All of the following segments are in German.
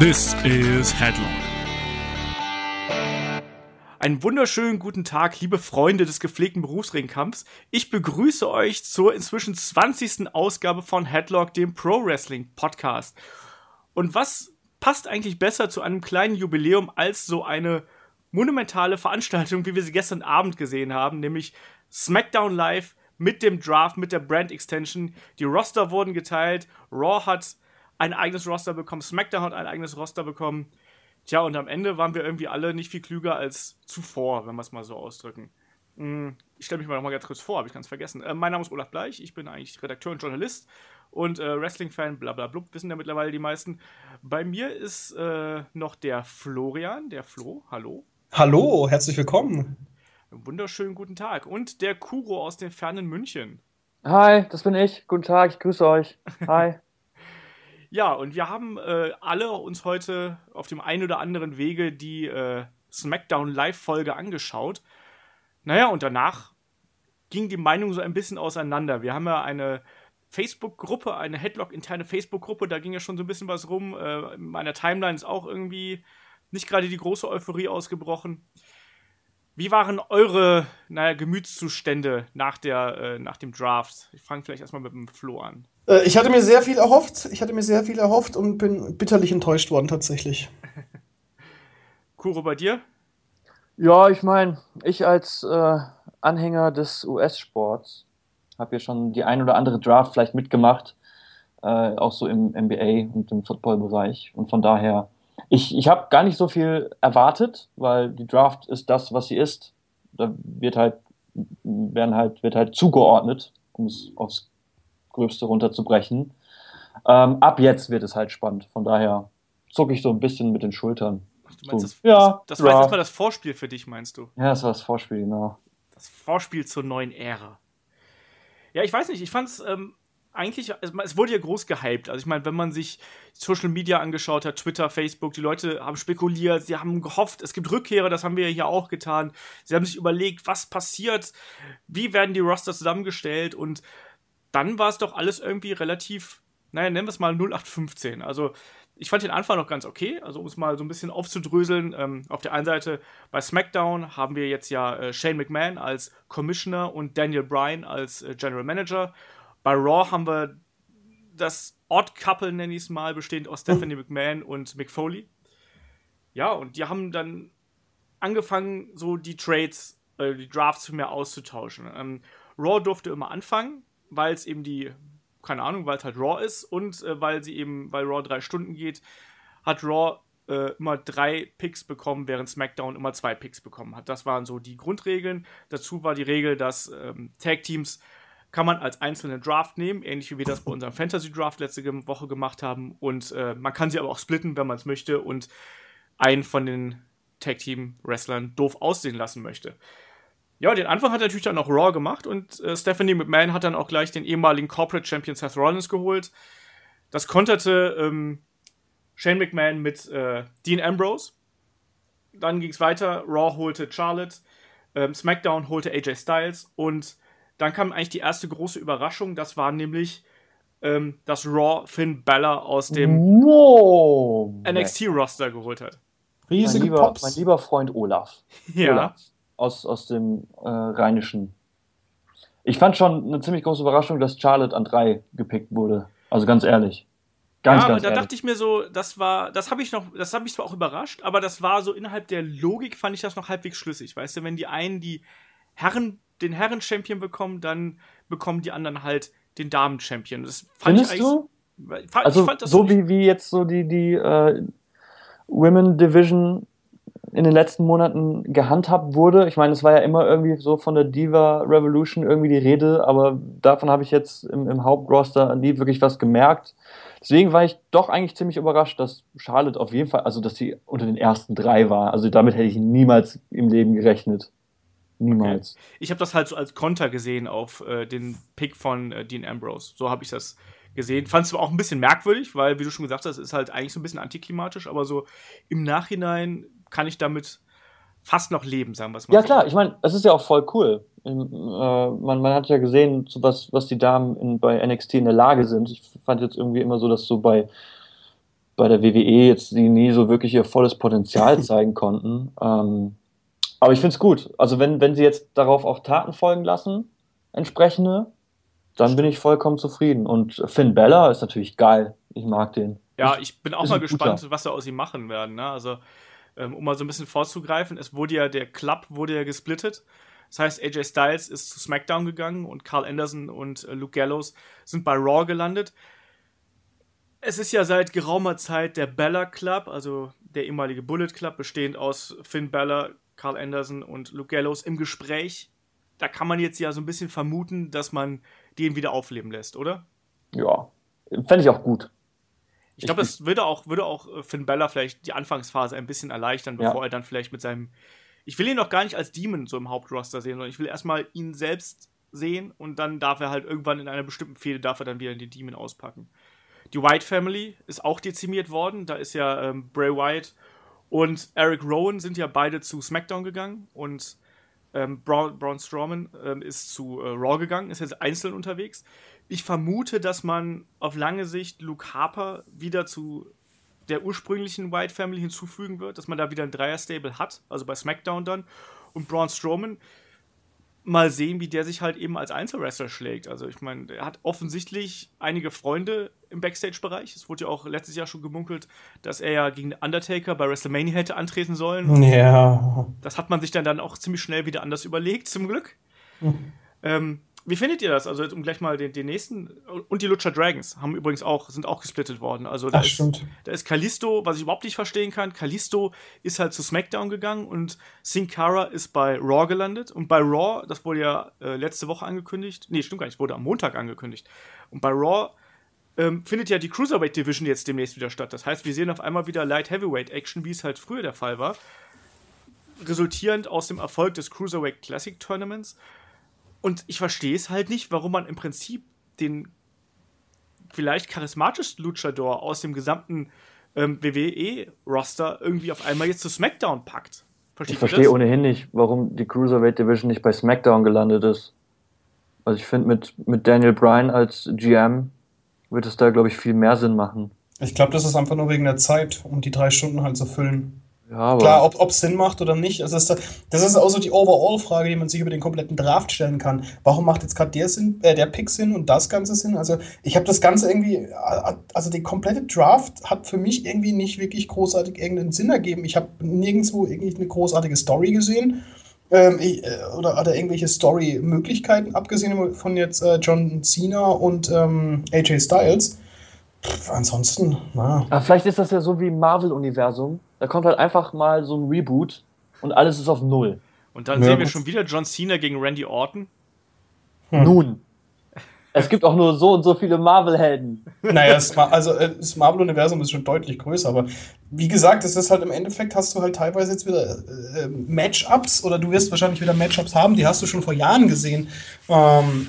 This is Headline. Einen wunderschönen guten Tag, liebe Freunde des gepflegten Berufsringkampfs. Ich begrüße euch zur inzwischen 20. Ausgabe von Headlock, dem Pro Wrestling Podcast. Und was passt eigentlich besser zu einem kleinen Jubiläum als so eine monumentale Veranstaltung, wie wir sie gestern Abend gesehen haben, nämlich SmackDown Live mit dem Draft, mit der Brand Extension. Die Roster wurden geteilt, Raw hat ein eigenes Roster bekommen, SmackDown hat ein eigenes Roster bekommen. Tja, und am Ende waren wir irgendwie alle nicht viel klüger als zuvor, wenn wir es mal so ausdrücken. Hm, ich stelle mich mal nochmal ganz kurz vor, habe ich ganz vergessen. Äh, mein Name ist Olaf Bleich, ich bin eigentlich Redakteur und Journalist und äh, Wrestling-Fan, blablabla, wissen ja mittlerweile die meisten. Bei mir ist äh, noch der Florian, der Flo, hallo. Hallo, herzlich willkommen. Wunderschönen guten Tag. Und der Kuro aus dem fernen München. Hi, das bin ich. Guten Tag, ich grüße euch. Hi. Ja, und wir haben äh, alle uns heute auf dem einen oder anderen Wege die äh, SmackDown Live-Folge angeschaut. Naja, und danach ging die Meinung so ein bisschen auseinander. Wir haben ja eine Facebook-Gruppe, eine Headlock-interne Facebook-Gruppe, da ging ja schon so ein bisschen was rum. Äh, in meiner Timeline ist auch irgendwie nicht gerade die große Euphorie ausgebrochen. Wie waren eure naja, Gemütszustände nach, der, äh, nach dem Draft? Ich fange vielleicht erstmal mit dem Flo an. Äh, ich hatte mir sehr viel erhofft. Ich hatte mir sehr viel erhofft und bin bitterlich enttäuscht worden tatsächlich. Kuro, bei dir? Ja, ich meine, ich als äh, Anhänger des US-Sports habe ja schon die ein oder andere Draft vielleicht mitgemacht, äh, auch so im NBA und im Football-Bereich. Und von daher, ich, ich habe gar nicht so viel erwartet, weil die Draft ist das, was sie ist. Da wird halt, werden halt, wird halt zugeordnet, um es aufs Gröbste runterzubrechen. Ähm, ab jetzt wird es halt spannend. Von daher zucke ich so ein bisschen mit den Schultern. Ach, du meinst, so, das, ja, das, das war jetzt mal das Vorspiel für dich, meinst du? Ja, das war das Vorspiel, genau. Das Vorspiel zur neuen Ära. Ja, ich weiß nicht, ich fand es ähm, eigentlich, es wurde ja groß gehypt. Also ich meine, wenn man sich Social Media angeschaut hat, Twitter, Facebook, die Leute haben spekuliert, sie haben gehofft, es gibt Rückkehrer, das haben wir ja hier auch getan. Sie haben sich überlegt, was passiert, wie werden die Roster zusammengestellt und dann war es doch alles irgendwie relativ, naja, nennen wir es mal 0815. Also ich fand den Anfang noch ganz okay, also um es mal so ein bisschen aufzudröseln. Ähm, auf der einen Seite bei SmackDown haben wir jetzt ja äh, Shane McMahon als Commissioner und Daniel Bryan als äh, General Manager. Bei Raw haben wir das Odd Couple, nenne ich es mal, bestehend aus Stephanie McMahon und Mick Foley. Ja, und die haben dann angefangen, so die Trades, äh, die Drafts mehr auszutauschen. Ähm, Raw durfte immer anfangen weil es eben die, keine Ahnung, weil es halt Raw ist und äh, weil sie eben, weil Raw drei Stunden geht, hat Raw äh, immer drei Picks bekommen, während SmackDown immer zwei Picks bekommen hat. Das waren so die Grundregeln. Dazu war die Regel, dass ähm, Tag-Teams kann man als einzelne Draft nehmen, ähnlich wie wir das bei unserem Fantasy-Draft letzte Woche gemacht haben. Und äh, man kann sie aber auch splitten, wenn man es möchte und einen von den Tag-Team-Wrestlern doof aussehen lassen möchte. Ja, den Anfang hat er natürlich dann auch Raw gemacht und äh, Stephanie McMahon hat dann auch gleich den ehemaligen Corporate Champion Seth Rollins geholt. Das konterte ähm, Shane McMahon mit äh, Dean Ambrose. Dann ging es weiter. Raw holte Charlotte. Ähm, SmackDown holte AJ Styles. Und dann kam eigentlich die erste große Überraschung. Das war nämlich ähm, dass Raw Finn Balor aus dem. NXT-Roster geholt hat. Riesige mein lieber, Pops. mein lieber Freund Olaf. Ja. Olaf aus, aus dem äh, Rheinischen. Ich fand schon eine ziemlich große Überraschung, dass Charlotte an drei gepickt wurde. Also ganz ehrlich. Ganz, ja, aber ganz da ehrlich. dachte ich mir so, das war, das habe ich noch, das habe ich zwar auch überrascht, aber das war so innerhalb der Logik fand ich das noch halbwegs schlüssig, weißt du, wenn die einen die Herren, den Herren-Champion bekommen, dann bekommen die anderen halt den Damen-Champion. Das fand Findest ich du? Fand, also ich fand das so wie, wie jetzt so die, die äh, Women Division in den letzten Monaten gehandhabt wurde. Ich meine, es war ja immer irgendwie so von der Diva Revolution irgendwie die Rede, aber davon habe ich jetzt im, im Hauptroster nie wirklich was gemerkt. Deswegen war ich doch eigentlich ziemlich überrascht, dass Charlotte auf jeden Fall, also dass sie unter den ersten drei war. Also damit hätte ich niemals im Leben gerechnet. Niemals. Okay. Ich habe das halt so als Konter gesehen auf äh, den Pick von äh, Dean Ambrose. So habe ich das gesehen. Fand es auch ein bisschen merkwürdig, weil, wie du schon gesagt hast, ist halt eigentlich so ein bisschen antiklimatisch, aber so im Nachhinein kann ich damit fast noch leben, sagen wir es mal. Ja, so. klar, ich meine, es ist ja auch voll cool. Ähm, äh, man, man, hat ja gesehen, so was, was die Damen in, bei NXT in der Lage sind. Ich fand jetzt irgendwie immer so, dass so bei, bei der WWE jetzt sie nie so wirklich ihr volles Potenzial zeigen konnten. Ähm, aber ich finde es gut. Also wenn, wenn sie jetzt darauf auch Taten folgen lassen, entsprechende, dann bin ich vollkommen zufrieden. Und Finn Bella ist natürlich geil. Ich mag den. Ja, ich bin auch mal gespannt, guter. was sie aus ihm machen werden. Ne? Also ähm, um mal so ein bisschen vorzugreifen, es wurde ja, der Club wurde ja gesplittet. Das heißt, AJ Styles ist zu SmackDown gegangen und Carl Anderson und äh, Luke Gallows sind bei Raw gelandet. Es ist ja seit geraumer Zeit der Bella Club, also der ehemalige Bullet Club, bestehend aus Finn Bella, Carl Anderson und Luke Gallows im Gespräch. Da kann man jetzt ja so ein bisschen vermuten, dass man den wieder aufleben lässt, oder? Ja, fände ich auch gut. Ich glaube, das würde auch, würde auch äh, Finn Bella vielleicht die Anfangsphase ein bisschen erleichtern, bevor ja. er dann vielleicht mit seinem. Ich will ihn noch gar nicht als Demon so im Hauptroster sehen, sondern ich will erstmal ihn selbst sehen und dann darf er halt irgendwann in einer bestimmten Fehde darf er dann wieder den Demon auspacken. Die White Family ist auch dezimiert worden. Da ist ja ähm, Bray Wyatt und Eric Rowan sind ja beide zu SmackDown gegangen und ähm, Braun, Braun Strowman ähm, ist zu äh, Raw gegangen, ist jetzt einzeln unterwegs. Ich vermute, dass man auf lange Sicht Luke Harper wieder zu der ursprünglichen White Family hinzufügen wird, dass man da wieder ein Dreier-Stable hat, also bei SmackDown dann. Und Braun Strowman mal sehen, wie der sich halt eben als Einzelwrestler schlägt. Also ich meine, er hat offensichtlich einige Freunde im Backstage-Bereich. Es wurde ja auch letztes Jahr schon gemunkelt, dass er ja gegen Undertaker bei WrestleMania hätte antreten sollen. Ja. Das hat man sich dann, dann auch ziemlich schnell wieder anders überlegt, zum Glück. Mhm. Ähm, wie findet ihr das? Also, um gleich mal den, den nächsten. Und die Lucha Dragons haben übrigens auch, sind auch gesplittet worden. Also, da, Ach, ist, da ist Kalisto, was ich überhaupt nicht verstehen kann. Kalisto ist halt zu SmackDown gegangen und Sin Cara ist bei Raw gelandet. Und bei Raw, das wurde ja äh, letzte Woche angekündigt. Nee, stimmt gar nicht, wurde am Montag angekündigt. Und bei Raw ähm, findet ja die Cruiserweight Division jetzt demnächst wieder statt. Das heißt, wir sehen auf einmal wieder Light Heavyweight Action, wie es halt früher der Fall war. Resultierend aus dem Erfolg des Cruiserweight Classic Tournaments. Und ich verstehe es halt nicht, warum man im Prinzip den vielleicht charismatischsten Luchador aus dem gesamten ähm, WWE-Roster irgendwie auf einmal jetzt zu SmackDown packt. Versteht ich verstehe ohnehin nicht, warum die Cruiserweight Division nicht bei SmackDown gelandet ist. Also ich finde, mit, mit Daniel Bryan als GM wird es da, glaube ich, viel mehr Sinn machen. Ich glaube, das ist einfach nur wegen der Zeit, um die drei Stunden halt zu füllen. Ja, Klar, ob es Sinn macht oder nicht. Das ist, das ist auch so die Overall-Frage, die man sich über den kompletten Draft stellen kann. Warum macht jetzt gerade der Sinn, äh, der Pick Sinn und das Ganze Sinn? Also ich habe das Ganze irgendwie, äh, also die komplette Draft hat für mich irgendwie nicht wirklich großartig irgendeinen Sinn ergeben. Ich habe nirgendwo irgendwie eine großartige Story gesehen. Ähm, ich, äh, oder hat er irgendwelche Story-Möglichkeiten, abgesehen von jetzt äh, John Cena und ähm, AJ Styles. Pff, ansonsten, na. Aber vielleicht ist das ja so wie im Marvel-Universum. Da kommt halt einfach mal so ein Reboot und alles ist auf Null. Und dann ja, sehen wir schon wieder John Cena gegen Randy Orton. Hm. Nun. Es gibt auch nur so und so viele Marvel-Helden. Naja, das, also äh, das Marvel-Universum ist schon deutlich größer, aber wie gesagt, es ist halt im Endeffekt hast du halt teilweise jetzt wieder äh, Matchups oder du wirst wahrscheinlich wieder Matchups haben, die hast du schon vor Jahren gesehen. Ähm,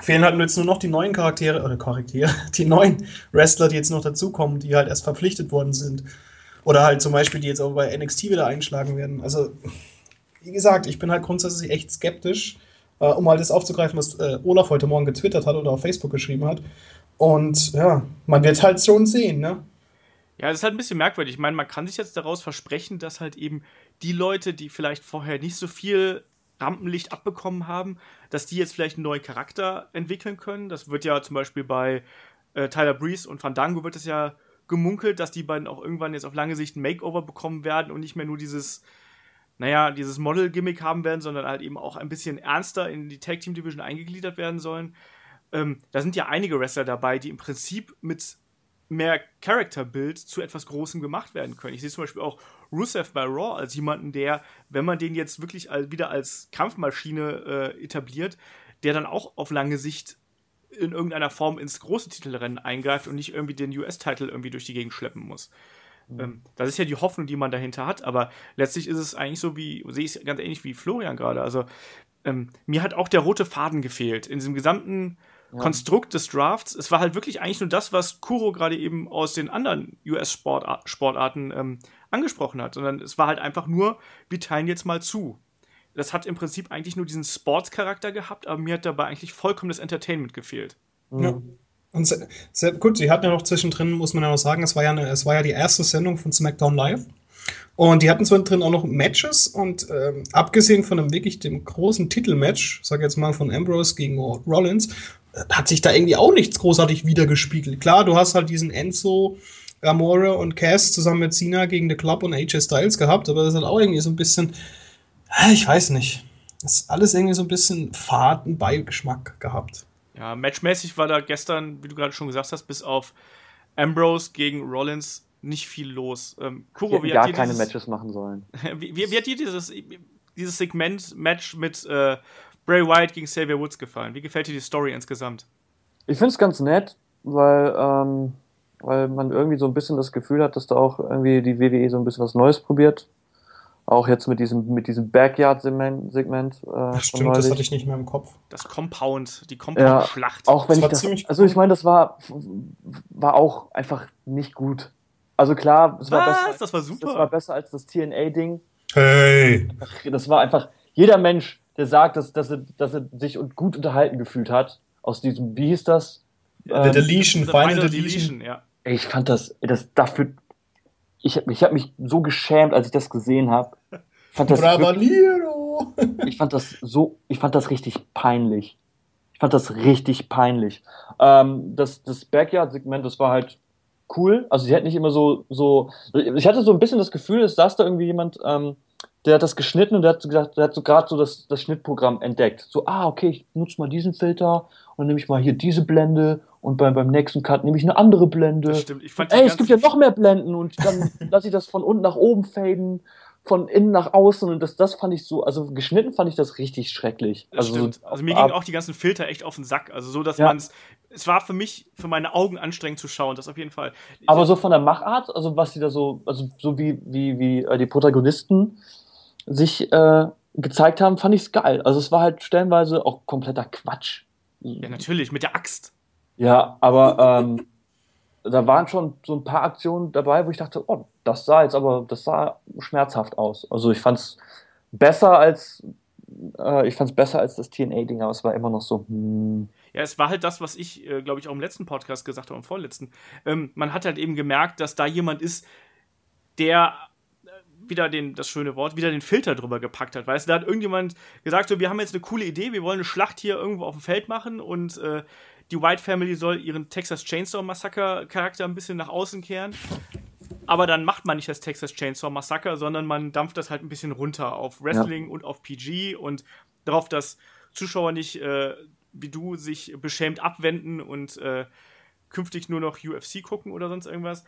fehlen halt jetzt nur noch die neuen Charaktere oder Charaktere, die neuen Wrestler, die jetzt noch dazukommen, die halt erst verpflichtet worden sind. Oder halt zum Beispiel, die jetzt auch bei NXT wieder einschlagen werden. Also, wie gesagt, ich bin halt grundsätzlich echt skeptisch, äh, um mal das aufzugreifen, was äh, Olaf heute Morgen getwittert hat oder auf Facebook geschrieben hat. Und ja, man wird halt schon sehen, ne? Ja, das ist halt ein bisschen merkwürdig. Ich meine, man kann sich jetzt daraus versprechen, dass halt eben die Leute, die vielleicht vorher nicht so viel Rampenlicht abbekommen haben, dass die jetzt vielleicht einen neuen Charakter entwickeln können. Das wird ja zum Beispiel bei äh, Tyler Breeze und Fandango wird es ja gemunkelt, dass die beiden auch irgendwann jetzt auf lange Sicht ein Makeover bekommen werden und nicht mehr nur dieses, naja, dieses Model-Gimmick haben werden, sondern halt eben auch ein bisschen ernster in die Tag Team Division eingegliedert werden sollen. Ähm, da sind ja einige Wrestler dabei, die im Prinzip mit mehr Character-Build zu etwas Großem gemacht werden können. Ich sehe zum Beispiel auch Rusev bei Raw als jemanden, der, wenn man den jetzt wirklich wieder als Kampfmaschine äh, etabliert, der dann auch auf lange Sicht in irgendeiner Form ins große Titelrennen eingreift und nicht irgendwie den US-Titel irgendwie durch die Gegend schleppen muss. Mhm. Ähm, das ist ja die Hoffnung, die man dahinter hat, aber letztlich ist es eigentlich so wie, sehe ich es ganz ähnlich wie Florian gerade. Also ähm, mir hat auch der rote Faden gefehlt in diesem gesamten ja. Konstrukt des Drafts. Es war halt wirklich eigentlich nur das, was Kuro gerade eben aus den anderen US-Sportarten ähm, angesprochen hat, sondern es war halt einfach nur, wir teilen jetzt mal zu das hat im Prinzip eigentlich nur diesen Sportscharakter gehabt, aber mir hat dabei eigentlich vollkommen das Entertainment gefehlt. Ja. Und sehr, sehr, gut, sie hatten ja noch zwischendrin, muss man ja noch sagen, es war ja, eine, es war ja die erste Sendung von SmackDown Live. Und die hatten zwischendrin auch noch Matches und ähm, abgesehen von einem wirklich dem großen Titelmatch, sag jetzt mal von Ambrose gegen Rollins, äh, hat sich da irgendwie auch nichts großartig wiedergespiegelt. Klar, du hast halt diesen Enzo, Amore und Cass zusammen mit Cena gegen The Club und AJ Styles gehabt, aber das hat auch irgendwie so ein bisschen, ich weiß nicht, das ist alles irgendwie so ein bisschen faden Beigeschmack gehabt. Ja, matchmäßig war da gestern, wie du gerade schon gesagt hast, bis auf Ambrose gegen Rollins nicht viel los. Ähm, Kuro, wie gar keine dieses, Matches machen sollen. wie, wie, wie, hat dir dieses, dieses Segment-Match mit äh, Bray Wyatt gegen Xavier Woods gefallen? Wie gefällt dir die Story insgesamt? Ich finde es ganz nett, weil, ähm, weil man irgendwie so ein bisschen das Gefühl hat, dass da auch irgendwie die WWE so ein bisschen was Neues probiert. Auch jetzt mit diesem, mit diesem Backyard-Segment. Äh, das stimmt, das hatte ich nicht mehr im Kopf. Das Compound, die Compound-Schlacht. Ja, auch wenn das ich das, also ich meine, das war, war auch einfach nicht gut. Also klar, es war besser. Das war super. Das war besser als das TNA-Ding. Hey! Das war einfach, jeder Mensch, der sagt, dass, dass, er, dass er sich gut unterhalten gefühlt hat, aus diesem, wie hieß das? The ähm, Deletion, Final, Final Deletion. Deletion. ja. Ich fand das, das dafür, ich, ich habe mich so geschämt, als ich das gesehen habe. ich fand das so, ich fand das richtig peinlich. Ich fand das richtig peinlich. Ähm, das das Backyard-Segment, das war halt cool. Also sie hat nicht immer so, so. Ich hatte so ein bisschen das Gefühl, es saß da irgendwie jemand, ähm, der hat das geschnitten und der hat gesagt, der hat so gerade so das, das Schnittprogramm entdeckt. So, ah, okay, ich nutze mal diesen Filter und nehme ich mal hier diese Blende und beim, beim nächsten Cut nehme ich eine andere Blende. Das stimmt. Ich fand Ey, es gibt ja noch mehr Blenden und dann lasse ich das von unten nach oben faden von innen nach außen und das, das fand ich so, also geschnitten fand ich das richtig schrecklich. Das also. So, also mir gingen auch die ganzen Filter echt auf den Sack. Also so, dass ja. man es, es war für mich, für meine Augen anstrengend zu schauen, das auf jeden Fall. Aber so von der Machart, also was die da so, also so wie, wie, wie äh, die Protagonisten sich äh, gezeigt haben, fand ich es geil. Also es war halt stellenweise auch kompletter Quatsch. Ja, natürlich, mit der Axt. Ja, aber ähm, da waren schon so ein paar Aktionen dabei, wo ich dachte, oh, das sah jetzt aber, das sah schmerzhaft aus. Also ich fand es besser als, äh, ich fand es besser als das TNA-Ding, aber es war immer noch so, hm. Ja, es war halt das, was ich, äh, glaube ich, auch im letzten Podcast gesagt habe, im vorletzten. Ähm, man hat halt eben gemerkt, dass da jemand ist, der äh, wieder den, das schöne Wort, wieder den Filter drüber gepackt hat. Weißt du, da hat irgendjemand gesagt, so, wir haben jetzt eine coole Idee, wir wollen eine Schlacht hier irgendwo auf dem Feld machen und äh, die White Family soll ihren Texas Chainsaw Massacre Charakter ein bisschen nach außen kehren. Aber dann macht man nicht das Texas Chainsaw Massacre, sondern man dampft das halt ein bisschen runter auf Wrestling ja. und auf PG und darauf, dass Zuschauer nicht äh, wie du sich beschämt abwenden und äh, künftig nur noch UFC gucken oder sonst irgendwas.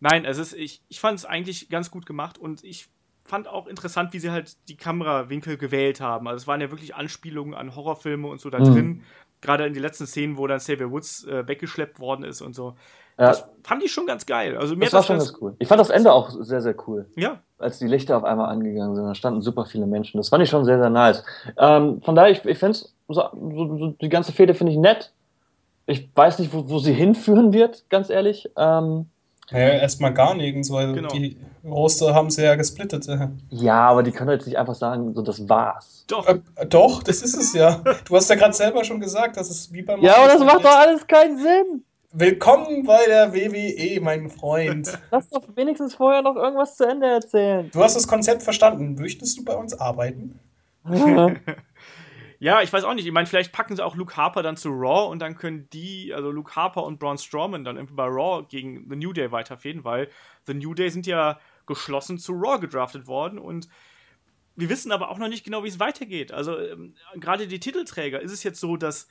Nein, es ist, ich, ich fand es eigentlich ganz gut gemacht und ich fand auch interessant, wie sie halt die Kamerawinkel gewählt haben. Also es waren ja wirklich Anspielungen an Horrorfilme und so da mhm. drin gerade in die letzten Szenen, wo dann Xavier Woods äh, weggeschleppt worden ist und so. Ja. Das fand ich schon ganz geil. Also mir das war das schon ganz cool. Ich fand das Ende auch sehr, sehr cool. Ja. Als die Lichter auf einmal angegangen sind, da standen super viele Menschen. Das fand ich schon sehr, sehr nice. Ähm, von daher, ich, ich finde so, so, so, die ganze Fehde finde ich nett. Ich weiß nicht, wo, wo sie hinführen wird, ganz ehrlich. Ähm, ja, erstmal gar nirgends, weil genau. die Roster haben sie ja gesplittet. Ja, aber die können jetzt nicht einfach sagen, so das war's. Doch. Äh, doch, das ist es ja. Du hast ja gerade selber schon gesagt, das ist wie beim. Ja, aber das macht doch alles keinen Sinn. Willkommen bei der WWE, mein Freund. Lass doch wenigstens vorher noch irgendwas zu Ende erzählen. Du hast das Konzept verstanden. Möchtest du bei uns arbeiten? Ja, ich weiß auch nicht. Ich meine, vielleicht packen sie auch Luke Harper dann zu Raw und dann können die, also Luke Harper und Braun Strowman dann irgendwie bei Raw gegen The New Day weiterfäden, weil The New Day sind ja geschlossen zu Raw gedraftet worden und wir wissen aber auch noch nicht genau, wie es weitergeht. Also ähm, gerade die Titelträger, ist es jetzt so, dass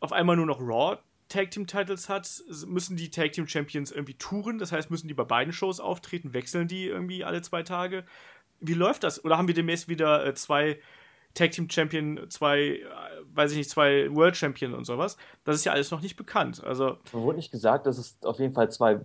auf einmal nur noch Raw Tag Team Titles hat, müssen die Tag Team Champions irgendwie touren, das heißt, müssen die bei beiden Shows auftreten, wechseln die irgendwie alle zwei Tage. Wie läuft das? Oder haben wir demnächst wieder äh, zwei Tag Team Champion, zwei, äh, weiß ich nicht, zwei World Champion und sowas. Das ist ja alles noch nicht bekannt. Also wurde nicht gesagt, dass es auf jeden Fall zwei,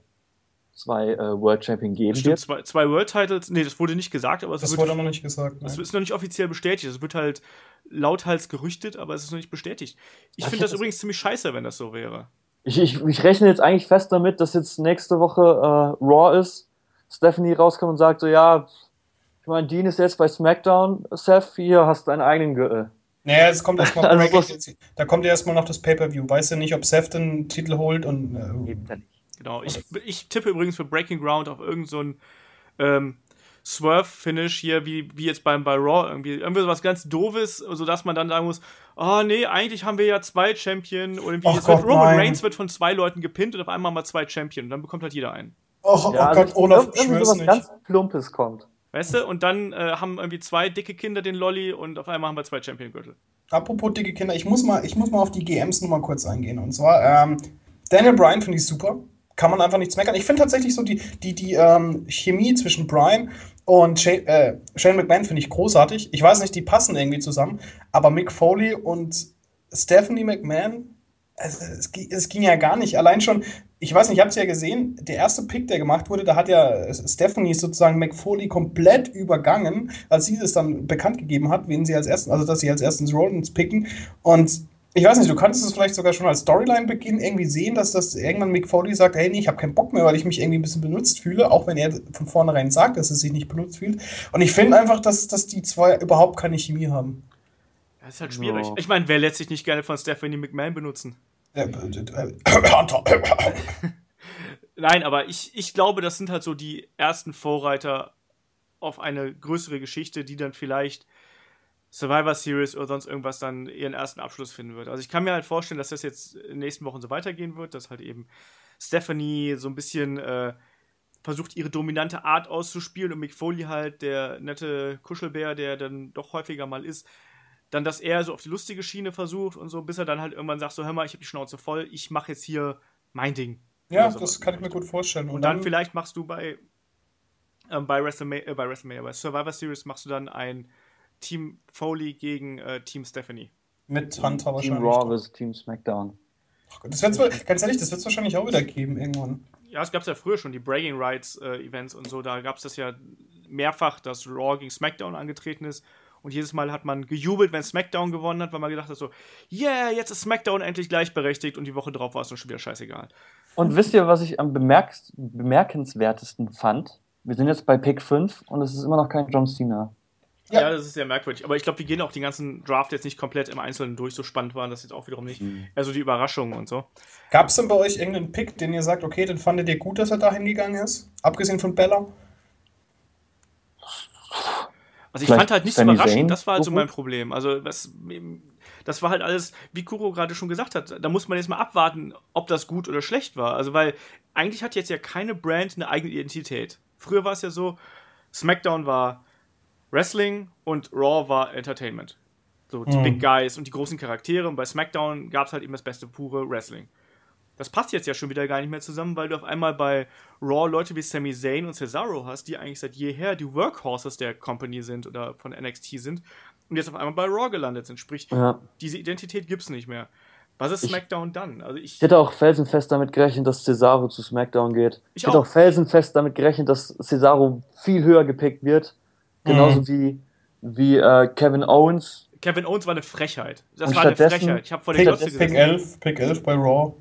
zwei äh, World Champion geben stimmt, wird. Zwei, zwei World Titles, nee, das wurde nicht gesagt, aber es das wird, wurde noch nicht gesagt. Das ist noch nicht offiziell bestätigt. Es wird halt lauthals gerüchtet, aber es ist noch nicht bestätigt. Ich finde das übrigens ziemlich scheiße, wenn das so wäre. Ich, ich, ich rechne jetzt eigentlich fest damit, dass jetzt nächste Woche äh, Raw ist, Stephanie rauskommt und sagt so, ja, meine, Dean ist jetzt bei SmackDown, Seth, hier hast du deinen eigenen Gürtel. Naja, es kommt erstmal Also da kommt ja erstmal noch das Pay-Per-View. Weißt du nicht, ob Seth den Titel holt und äh, Genau. Ich, ich tippe übrigens für Breaking Ground auf irgendein so ein, ähm, Swerve-Finish hier, wie, wie jetzt beim bei Raw, irgendwie, irgendwie sowas ganz doofes, sodass man dann sagen muss, oh nee, eigentlich haben wir ja zwei Champion und irgendwie Ach jetzt wird Gott, Roman nein. Reigns wird von zwei Leuten gepinnt und auf einmal mal zwei Champion und dann bekommt halt jeder einen. oh, Ja, oh also Gott, Olaf, irg- ich irgendwie schwör's sowas nicht. ganz Plumpes kommt. Weißt du? Und dann äh, haben irgendwie zwei dicke Kinder den Lolly und auf einmal haben wir zwei Champion-Gürtel. Apropos dicke Kinder, ich muss mal, ich muss mal auf die GMs nochmal kurz eingehen. Und zwar, ähm, Daniel Bryan finde ich super. Kann man einfach nichts meckern. Ich finde tatsächlich so die, die, die ähm, Chemie zwischen Bryan und Sha äh, Shane McMahon finde ich großartig. Ich weiß nicht, die passen irgendwie zusammen. Aber Mick Foley und Stephanie McMahon, es, es, es ging ja gar nicht. Allein schon, ich weiß nicht, ihr habt es ja gesehen, der erste Pick, der gemacht wurde, da hat ja Stephanie sozusagen McFoley komplett übergangen, als sie es dann bekannt gegeben hat, wen sie als ersten, also dass sie als erstens Rollins picken. Und ich weiß nicht, du kannst es vielleicht sogar schon als Storyline-Beginn irgendwie sehen, dass das irgendwann Mick Foley sagt, hey, nee, ich habe keinen Bock mehr, weil ich mich irgendwie ein bisschen benutzt fühle, auch wenn er von vornherein sagt, dass er sich nicht benutzt fühlt. Und ich finde einfach, dass, dass die zwei überhaupt keine Chemie haben. Das ist halt schwierig. Ja. Ich meine, wer lässt sich nicht gerne von Stephanie McMahon benutzen? Nein, aber ich, ich glaube, das sind halt so die ersten Vorreiter auf eine größere Geschichte, die dann vielleicht Survivor Series oder sonst irgendwas dann ihren ersten Abschluss finden wird. Also ich kann mir halt vorstellen, dass das jetzt in den nächsten Wochen so weitergehen wird, dass halt eben Stephanie so ein bisschen äh, versucht, ihre dominante Art auszuspielen und Mick Foley halt, der nette Kuschelbär, der dann doch häufiger mal ist, dann, dass er so auf die lustige Schiene versucht und so, bis er dann halt irgendwann sagt, so, hör mal, ich habe die Schnauze voll, ich mache jetzt hier mein Ding. Ja, das kann ich mir gut vorstellen. Und dann vielleicht machst du bei, ähm, bei, WrestleMania, äh, bei WrestleMania, bei Survivor Series machst du dann ein Team Foley gegen äh, Team Stephanie. mit Hunter Team wahrscheinlich. Raw vs. Team SmackDown. Das wird's, wohl- ganz ehrlich, das wird es wahrscheinlich auch wieder geben irgendwann. Ja, es gab ja früher schon die Bragging Rights äh, Events und so, da gab es das ja mehrfach, dass Raw gegen SmackDown angetreten ist. Und jedes Mal hat man gejubelt, wenn SmackDown gewonnen hat, weil man gedacht hat so, yeah, jetzt ist SmackDown endlich gleichberechtigt und die Woche drauf war es dann schon wieder scheißegal. Und wisst ihr, was ich am bemerks bemerkenswertesten fand? Wir sind jetzt bei Pick 5 und es ist immer noch kein John Cena. Ja. Ja, das ist sehr merkwürdig. Aber ich glaube, wir gehen auch den ganzen Draft jetzt nicht komplett im Einzelnen durch. So spannend waren das jetzt auch wiederum nicht. Also die Überraschungen und so. Gab es denn bei euch irgendeinen Pick, den ihr sagt, okay, den fandet ihr gut, dass er da hingegangen ist? Abgesehen von Bella? Also ich Vielleicht fand halt nichts Sami überraschend, Zayn das war halt so mein? Problem. Also das, das war halt alles, wie Kuro gerade schon gesagt hat, da muss man jetzt mal abwarten, ob das gut oder schlecht war. Also weil eigentlich hat jetzt ja keine Brand eine eigene Identität. Früher war es ja so, SmackDown war Wrestling und Raw war Entertainment. So die Mhm. Big Guys und die großen Charaktere und bei SmackDown gab es halt eben das beste pure Wrestling. Das passt jetzt ja schon wieder gar nicht mehr zusammen, weil du auf einmal bei Raw Leute wie Sami Zayn und Cesaro hast, die eigentlich seit jeher die Workhorses der Company sind oder von NXT sind und jetzt auf einmal bei Raw gelandet sind. Sprich, Ja. diese Identität gibt's nicht mehr. Was ist Ich- SmackDown dann? Also ich, Ich hätte auch felsenfest damit gerechnet, dass Cesaro zu SmackDown geht. Ich Ich, hätte auch. auch felsenfest damit gerechnet, dass Cesaro viel höher gepickt wird. Genauso Mhm. wie, wie äh, Kevin Owens. Kevin Owens war eine Frechheit. Das Und war eine Frechheit. Ich habe vor der Pick, Glotze Pick gesessen. 11, Pick 11 bei Raw.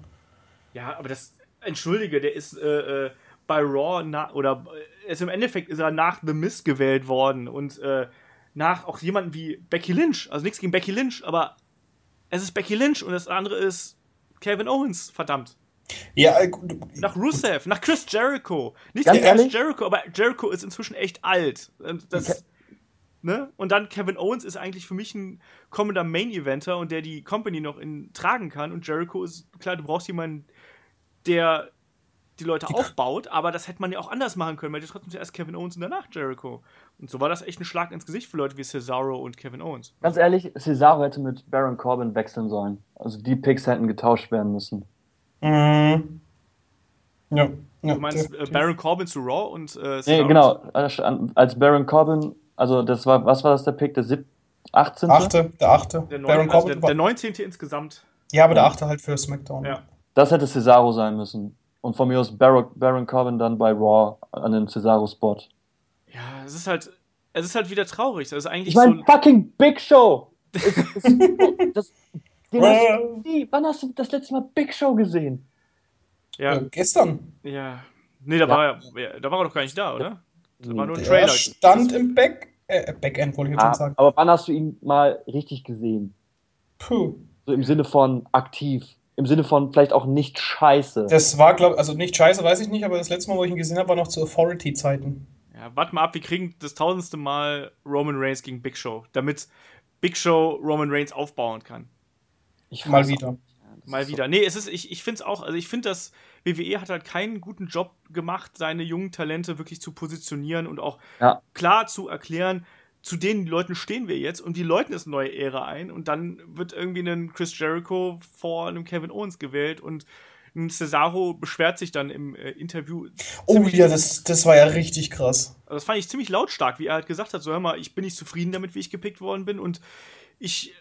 Ja, aber das, entschuldige, der ist äh, äh, bei Raw na, oder ist im Endeffekt ist er nach The Miz gewählt worden und äh, nach auch jemanden wie Becky Lynch. Also nichts gegen Becky Lynch, aber es ist Becky Lynch und das andere ist Kevin Owens, verdammt. Ja, äh, Nach Rusev, nach Chris Jericho. Nichts Ganz gegen Chris? Jericho, aber Jericho ist inzwischen echt alt. Und Das, ne? Und dann Kevin Owens ist eigentlich für mich ein kommender Main-Eventer und der die Company noch in, tragen kann. Und Jericho ist, klar, du brauchst jemanden, der die Leute aufbaut, aber das hätte man ja auch anders machen können, weil du trotzdem zuerst Kevin Owens und danach Jericho. Und so war das echt ein Schlag ins Gesicht für Leute wie Cesaro und Kevin Owens. Ganz ehrlich, Cesaro hätte mit Baron Corbin wechseln sollen. Also die Picks hätten getauscht werden müssen. Mhm. Ja. ja Du meinst äh. Baron Corbin zu Raw und äh, Nee, Cesaro genau. Als als Baron Corbin, also das war, was war das der Pick? Der sieb 18. Achte, der achte. Der, Baron neun, also Corbin der, der war, 19. insgesamt. ja, aber der achte halt für SmackDown. Ja. Das hätte Cesaro sein müssen. Und von mir aus Baron, Baron Corbin dann bei Raw an den Cesaro-Spot. Ja, es ist halt, es ist halt wieder traurig. Das ist eigentlich Ich meine, so. fucking Big Show! Es, es, das, hast Äh, du nie, wann hast du das letzte Mal Big Show gesehen? Ja, äh, gestern. ja. Nee, da, Ja. War er, ja, da war er doch gar nicht da, oder? Das war nur ein Der Trailer. stand im Back, Äh, Backend wollte ich jetzt Ah, schon sagen. aber wann hast du ihn mal richtig gesehen? Puh. So im Sinne von aktiv. Im Sinne von vielleicht auch nicht scheiße. Das war, glaube also nicht scheiße, weiß ich nicht, aber das letzte Mal, wo ich ihn gesehen habe, war noch zu Authority-Zeiten. Ja, warte mal ab, wir kriegen das tausendste Mal Roman Reigns gegen Big Show, damit Big Show Roman Reigns aufbauen kann. Ich Mal wieder. Ja, Mal wieder. Nee, es ist, ich, ich finde es auch, also ich finde, dass WWE hat halt keinen guten Job gemacht, seine jungen Talente wirklich zu positionieren und auch Ja. klar zu erklären, zu den Leuten stehen wir jetzt und die läuten eine neue Ära ein und dann wird irgendwie ein Chris Jericho vor einem Kevin Owens gewählt und ein Cesaro beschwert sich dann im äh, Interview. Oh ja, das, das war ja richtig krass. also das fand ich ziemlich lautstark, wie er halt gesagt hat, so hör mal, ich bin nicht zufrieden damit, wie ich gepickt worden bin und ich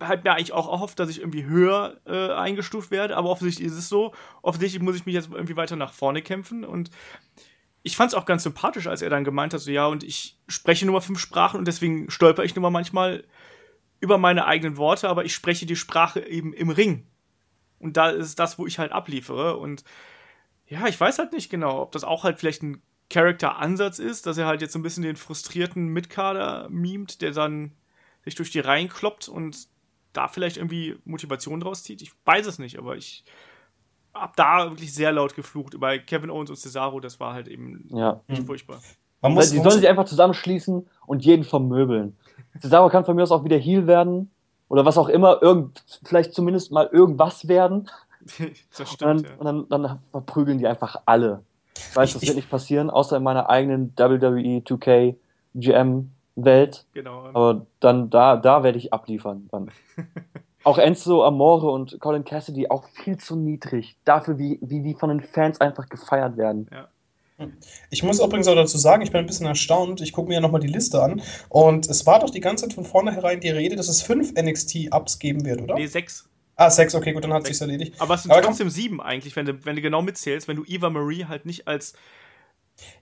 halt mir eigentlich auch erhofft, dass ich irgendwie höher äh, eingestuft werde, aber offensichtlich ist es so. Offensichtlich muss ich mich jetzt irgendwie weiter nach vorne kämpfen und ich fand es auch ganz sympathisch, als er dann gemeint hat, so ja, und ich spreche nur mal fünf Sprachen und deswegen stolper ich nur mal manchmal über meine eigenen Worte, aber ich spreche die Sprache eben im Ring. Und da ist das, wo ich halt abliefere und ja, ich weiß halt nicht genau, ob das auch halt vielleicht ein Charakter-Ansatz ist, dass er halt jetzt so ein bisschen den frustrierten Mitkader mimt, der dann sich durch die Reihen kloppt und da vielleicht irgendwie Motivation draus zieht. Ich weiß es nicht, aber ich hab da wirklich sehr laut geflucht über Kevin Owens und Cesaro. Das war halt eben Ja. Hm. furchtbar. Man muss, die sollen sich einfach zusammenschließen und jeden vermöbeln. Cesaro kann von mir aus auch wieder Heal werden. Oder was auch immer, irgend, vielleicht zumindest mal irgendwas werden. das Und stimmt, dann, ja. und dann, dann verprügeln die einfach alle. Ich weiß, das wird nicht passieren, außer in meiner eigenen WWE 2K GM Welt. Genau. Aber dann da, da werde ich abliefern. Dann. Auch Enzo Amore und Colin Cassidy auch viel zu niedrig. Dafür, wie, wie die von den Fans einfach gefeiert werden. ich muss übrigens auch dazu sagen, ich bin ein bisschen erstaunt. Ich gucke mir ja nochmal die Liste an. Und es war doch die ganze Zeit von vornherein die Rede, dass es fünf NXT-Ups geben wird, oder? Nee, sechs. Ah, sechs, okay, gut, dann hat sich's erledigt. Aber es sind Aber komm- trotzdem sieben eigentlich, wenn du, wenn du genau mitzählst. Wenn du Eva Marie halt nicht als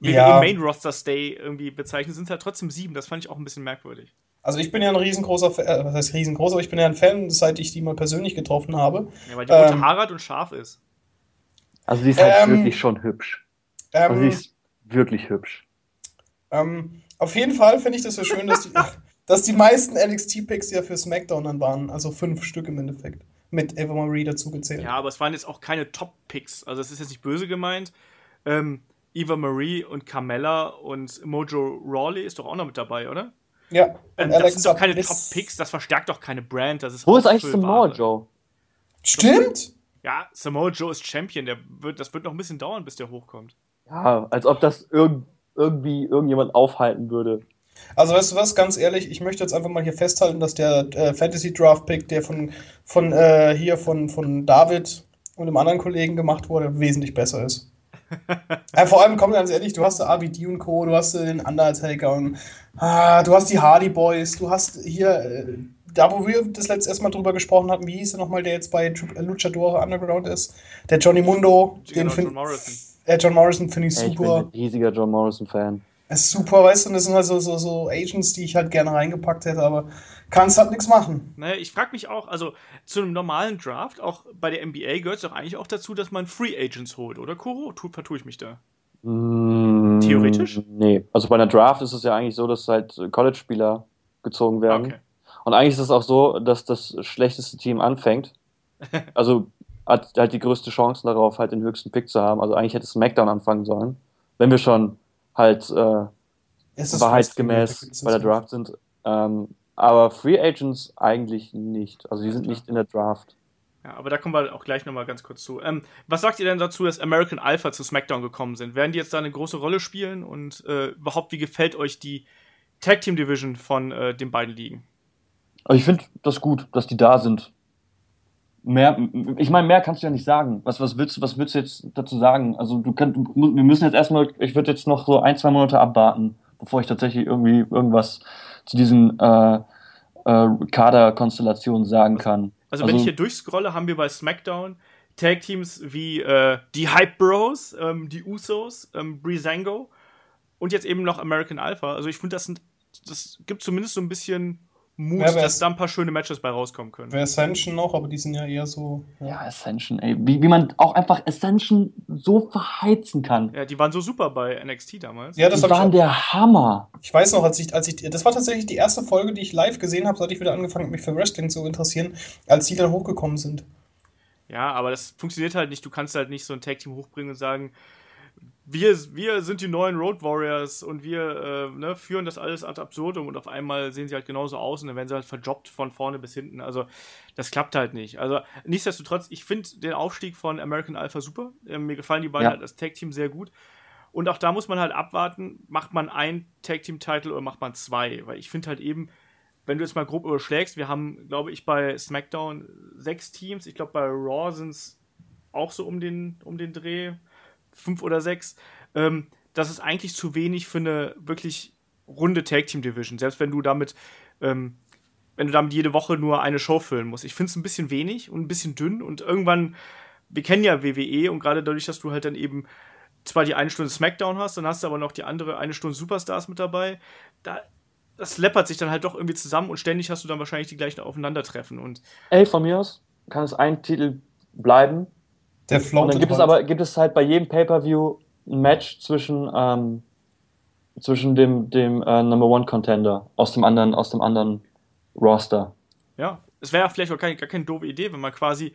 Ja. Main Roster Stay irgendwie bezeichnest, sind es halt trotzdem sieben. Das fand ich auch ein bisschen merkwürdig. Also ich bin ja ein riesengroßer Fan, äh, was heißt riesengroß, aber ich bin ja ein Fan, seit ich die mal persönlich getroffen habe. Ja, weil die Ähm, Haarrad und scharf ist. Also die ist halt Ähm, wirklich schon hübsch. Also die Ähm, ist wirklich hübsch. ähm, auf jeden Fall finde ich das so schön, dass die, dass die meisten NXT-Picks ja für SmackDown dann waren. Also fünf Stück im Endeffekt. Mit Eva Marie dazu gezählt. Ja, aber es waren jetzt auch keine Top-Picks. Also es ist jetzt nicht böse gemeint. Ähm, Eva Marie und Carmella und Mojo Rawley ist doch auch noch mit dabei, oder? Ja. Ähm, das Alexa sind doch keine Top-Picks, das verstärkt doch keine Brand. Das ist Wo ist eigentlich. Samoa Joe? Stimmt! Ja, Samoa Joe ist Champion. Der wird, das wird noch ein bisschen dauern, bis der hochkommt. Ja, als ob das irg irgendwie irgendjemand aufhalten würde. Also weißt du was, ganz ehrlich, ich möchte jetzt einfach mal hier festhalten, dass der äh, Fantasy Draft Pick, der von, von äh, hier von, von David und dem anderen Kollegen gemacht wurde, wesentlich besser ist. äh, vor allem, komm ganz ehrlich, du hast da RVD und Co., du hast den Undertaker und ah, du hast die Hardy Boys, du hast hier, äh, da wo wir das letzte erstmal drüber gesprochen hatten, wie hieß der nochmal, der jetzt bei äh, Luchador Underground ist? Der Johnny Mundo, den Genau, find, John Morrison. Äh, John Morrison finde ich Ey, ich bin super. ein riesiger John Morrison-Fan. Es ist super, weißt du, und das sind halt so, so, so Agents, die ich halt gerne reingepackt hätte, aber kannst halt nichts machen. Naja, ich frage mich auch, also zu einem normalen Draft, auch bei der NBA gehört es doch eigentlich auch dazu, dass man Free Agents holt, oder Kuro? Tu, vertue ich mich da. Mm, Theoretisch? Nee. Also bei einer Draft ist es ja eigentlich so, dass halt College-Spieler gezogen werden. Okay. Und eigentlich ist es auch so, dass das schlechteste Team anfängt. Also hat halt die größte Chance darauf, halt den höchsten Pick zu haben. Also eigentlich hätte SmackDown anfangen sollen. Wenn wir schon halt äh, wahrheitsgemäß bei der Draft sind. Ähm, aber Free Agents eigentlich nicht. Also die sind nicht in der Draft. Ja, aber da kommen wir auch gleich nochmal ganz kurz zu. Ähm, was sagt ihr denn dazu, dass American Alpha zu SmackDown gekommen sind? Werden die jetzt da eine große Rolle spielen? Und äh, überhaupt, wie gefällt euch die Tag Team Division von äh, den beiden Ligen? Also ich finde das gut, dass die da sind. Mehr, ich meine, mehr kannst du ja nicht sagen. Was, was, willst, du- was willst du jetzt dazu sagen? Also du kannst, du- wir müssen jetzt erstmal, ich würde jetzt noch so ein, zwei Monate abwarten, bevor ich tatsächlich irgendwie irgendwas zu diesen äh, äh, Kaderkonstellationen sagen kann. Also, wenn ich hier durchscrolle, haben wir bei SmackDown Tag Teams wie äh, die Hype Bros, ähm, die Usos, ähm, Breezango und jetzt eben noch American Alpha. Also ich finde, das sind, das gibt zumindest so ein bisschen Mut, wär's? dass da ein paar schöne Matches bei rauskommen können. Wäre Ascension noch, aber die sind ja eher so. Ja, Ascension, ey. Wie, wie man auch einfach Ascension so verheizen kann. Ja, die waren so super bei NXT damals. Ja, das Die waren der Hammer. ich weiß noch, als ich, als ich, das war tatsächlich die erste Folge, die ich live gesehen habe, seit ich wieder angefangen habe, mich für Wrestling zu interessieren, als die dann hochgekommen sind. Ja, aber das funktioniert halt nicht. Du kannst halt nicht so ein Tag-Team hochbringen und sagen, wir, wir sind die neuen Road Warriors und wir äh, ne, führen das alles ad absurdum und auf einmal sehen sie halt genauso aus und dann werden sie halt verjobbt von vorne bis hinten. Also das klappt halt nicht. Also nichtsdestotrotz, ich finde den Aufstieg von American Alpha super. Äh, mir gefallen die beiden Ja. halt als Tag-Team sehr gut. Und auch da muss man halt abwarten, macht man ein Tag-Team-Title oder macht man zwei? Weil ich finde halt eben, wenn du jetzt mal grob überschlägst, wir haben, glaube ich, bei SmackDown sechs Teams. Ich glaube, bei Raw sind es auch so um den, um den Dreh, fünf oder sechs. Ähm, das ist eigentlich zu wenig für eine wirklich runde Tag Team Division. Selbst wenn du damit, ähm, wenn du damit jede Woche nur eine Show füllen musst. Ich finde es ein bisschen wenig und ein bisschen dünn und irgendwann, wir kennen ja WWE und gerade dadurch, dass du halt dann eben zwar die eine Stunde SmackDown hast, dann hast du aber noch die andere eine Stunde Superstars mit dabei. Da, das läppert sich dann halt doch irgendwie zusammen und ständig hast du dann wahrscheinlich die gleichen Aufeinandertreffen. Und Ey, von mir aus kann es ein Titel bleiben. Der Und dann gibt es halt. aber gibt es halt bei jedem Pay-Per-View ein Match zwischen, ähm, zwischen dem, dem äh, Number One Contender aus dem anderen, aus dem anderen Roster. Ja, es wäre ja vielleicht auch keine, gar keine doofe Idee, wenn man quasi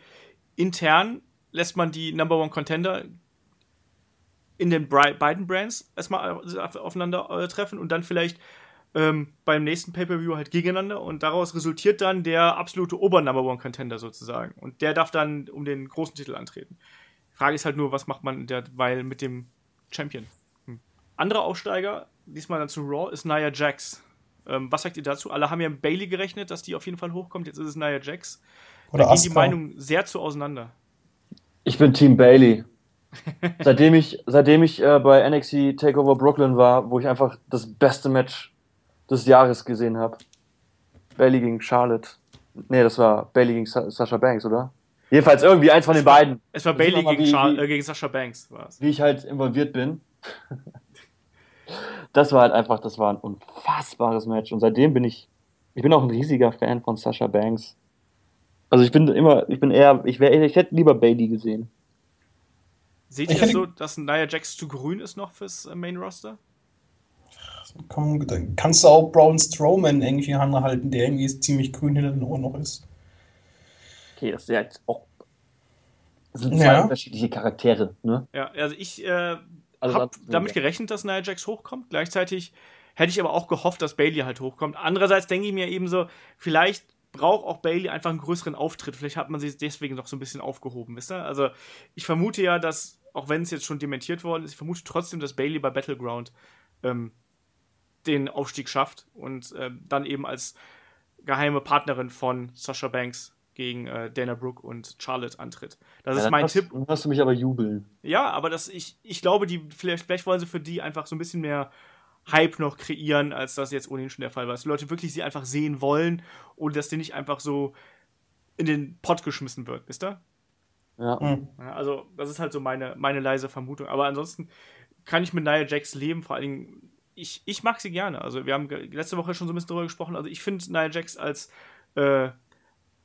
intern lässt man die Number One Contender in den Bri beiden Brands erstmal aufeinander äh, treffen und dann vielleicht ähm, beim nächsten Pay-Per-View halt gegeneinander und daraus resultiert dann der absolute Ober-Number One Contender sozusagen. Und der darf dann um den großen Titel antreten. Die Frage ist halt nur, was macht man derweil mit dem Champion? Hm. Anderer Aufsteiger, diesmal dann zu Raw, ist Nia Jax. Ähm, was sagt ihr dazu? Alle haben ja mit Bailey gerechnet, dass die auf jeden Fall hochkommt. Jetzt ist es Nia Jax. Oder da gehen die. Meinungen sehr zu auseinander. Ich bin Team Bailey. seitdem ich, seitdem ich äh, bei NXT Takeover Brooklyn war, wo ich einfach das beste Match des Jahres gesehen habe. Bailey gegen Charlotte. Nee, das war Bailey gegen Sa Sasha Banks, oder? Jedenfalls irgendwie eins von den beiden. Es war Bailey gegen, wie- wie- äh, gegen Sasha Banks. War's. wie ich halt involviert bin. Das war halt einfach, das war ein unfassbares Match. Und seitdem bin ich, ich bin auch ein riesiger Fan von Sasha Banks. Also ich bin immer, ich bin eher, ich wäre, ich hätte lieber Bailey gesehen. Seht ihr es hätte- so, dass Nia Jax zu grün ist noch fürs äh, Main Roster? Komm, dann kannst du auch Braun Strowman irgendwie anhalten, der irgendwie ziemlich grün hinter den Ohren noch ist. Okay, das ist ja jetzt auch, das sind zwei Ja. unterschiedliche Charaktere, ne? Ja, also ich äh, Also habe damit gerechnet, dass Nia Jax hochkommt. Gleichzeitig hätte ich aber auch gehofft, dass Bailey halt hochkommt. Andererseits denke ich mir eben so, vielleicht braucht auch Bailey einfach einen größeren Auftritt. Vielleicht hat man sie deswegen noch so ein bisschen aufgehoben, wisst ihr? Also ich vermute ja, dass, auch wenn es jetzt schon dementiert worden ist, ich vermute trotzdem, dass Bailey bei Battleground ähm, den Aufstieg schafft und ähm, dann eben als geheime Partnerin von Sasha Banks gegen äh, Dana Brooke und Charlotte antritt. Das Ja, ist mein hörst- Tipp. Dann hörst du mich aber jubeln. Ja, aber das, ich, ich glaube, die, vielleicht, vielleicht wollen sie für die einfach so ein bisschen mehr Hype noch kreieren, als das jetzt ohnehin schon der Fall war. Dass die Leute wirklich sie einfach sehen wollen und dass die nicht einfach so in den Pott geschmissen wird, wisst ihr? Ja. Hm. Ja, also, das ist halt so meine, meine leise Vermutung. Aber ansonsten kann ich mit Nia Jax leben, vor allen Dingen, ich, ich mag sie gerne. Also, wir haben letzte Woche schon so ein bisschen darüber gesprochen. Also, ich finde Nia Jax als äh,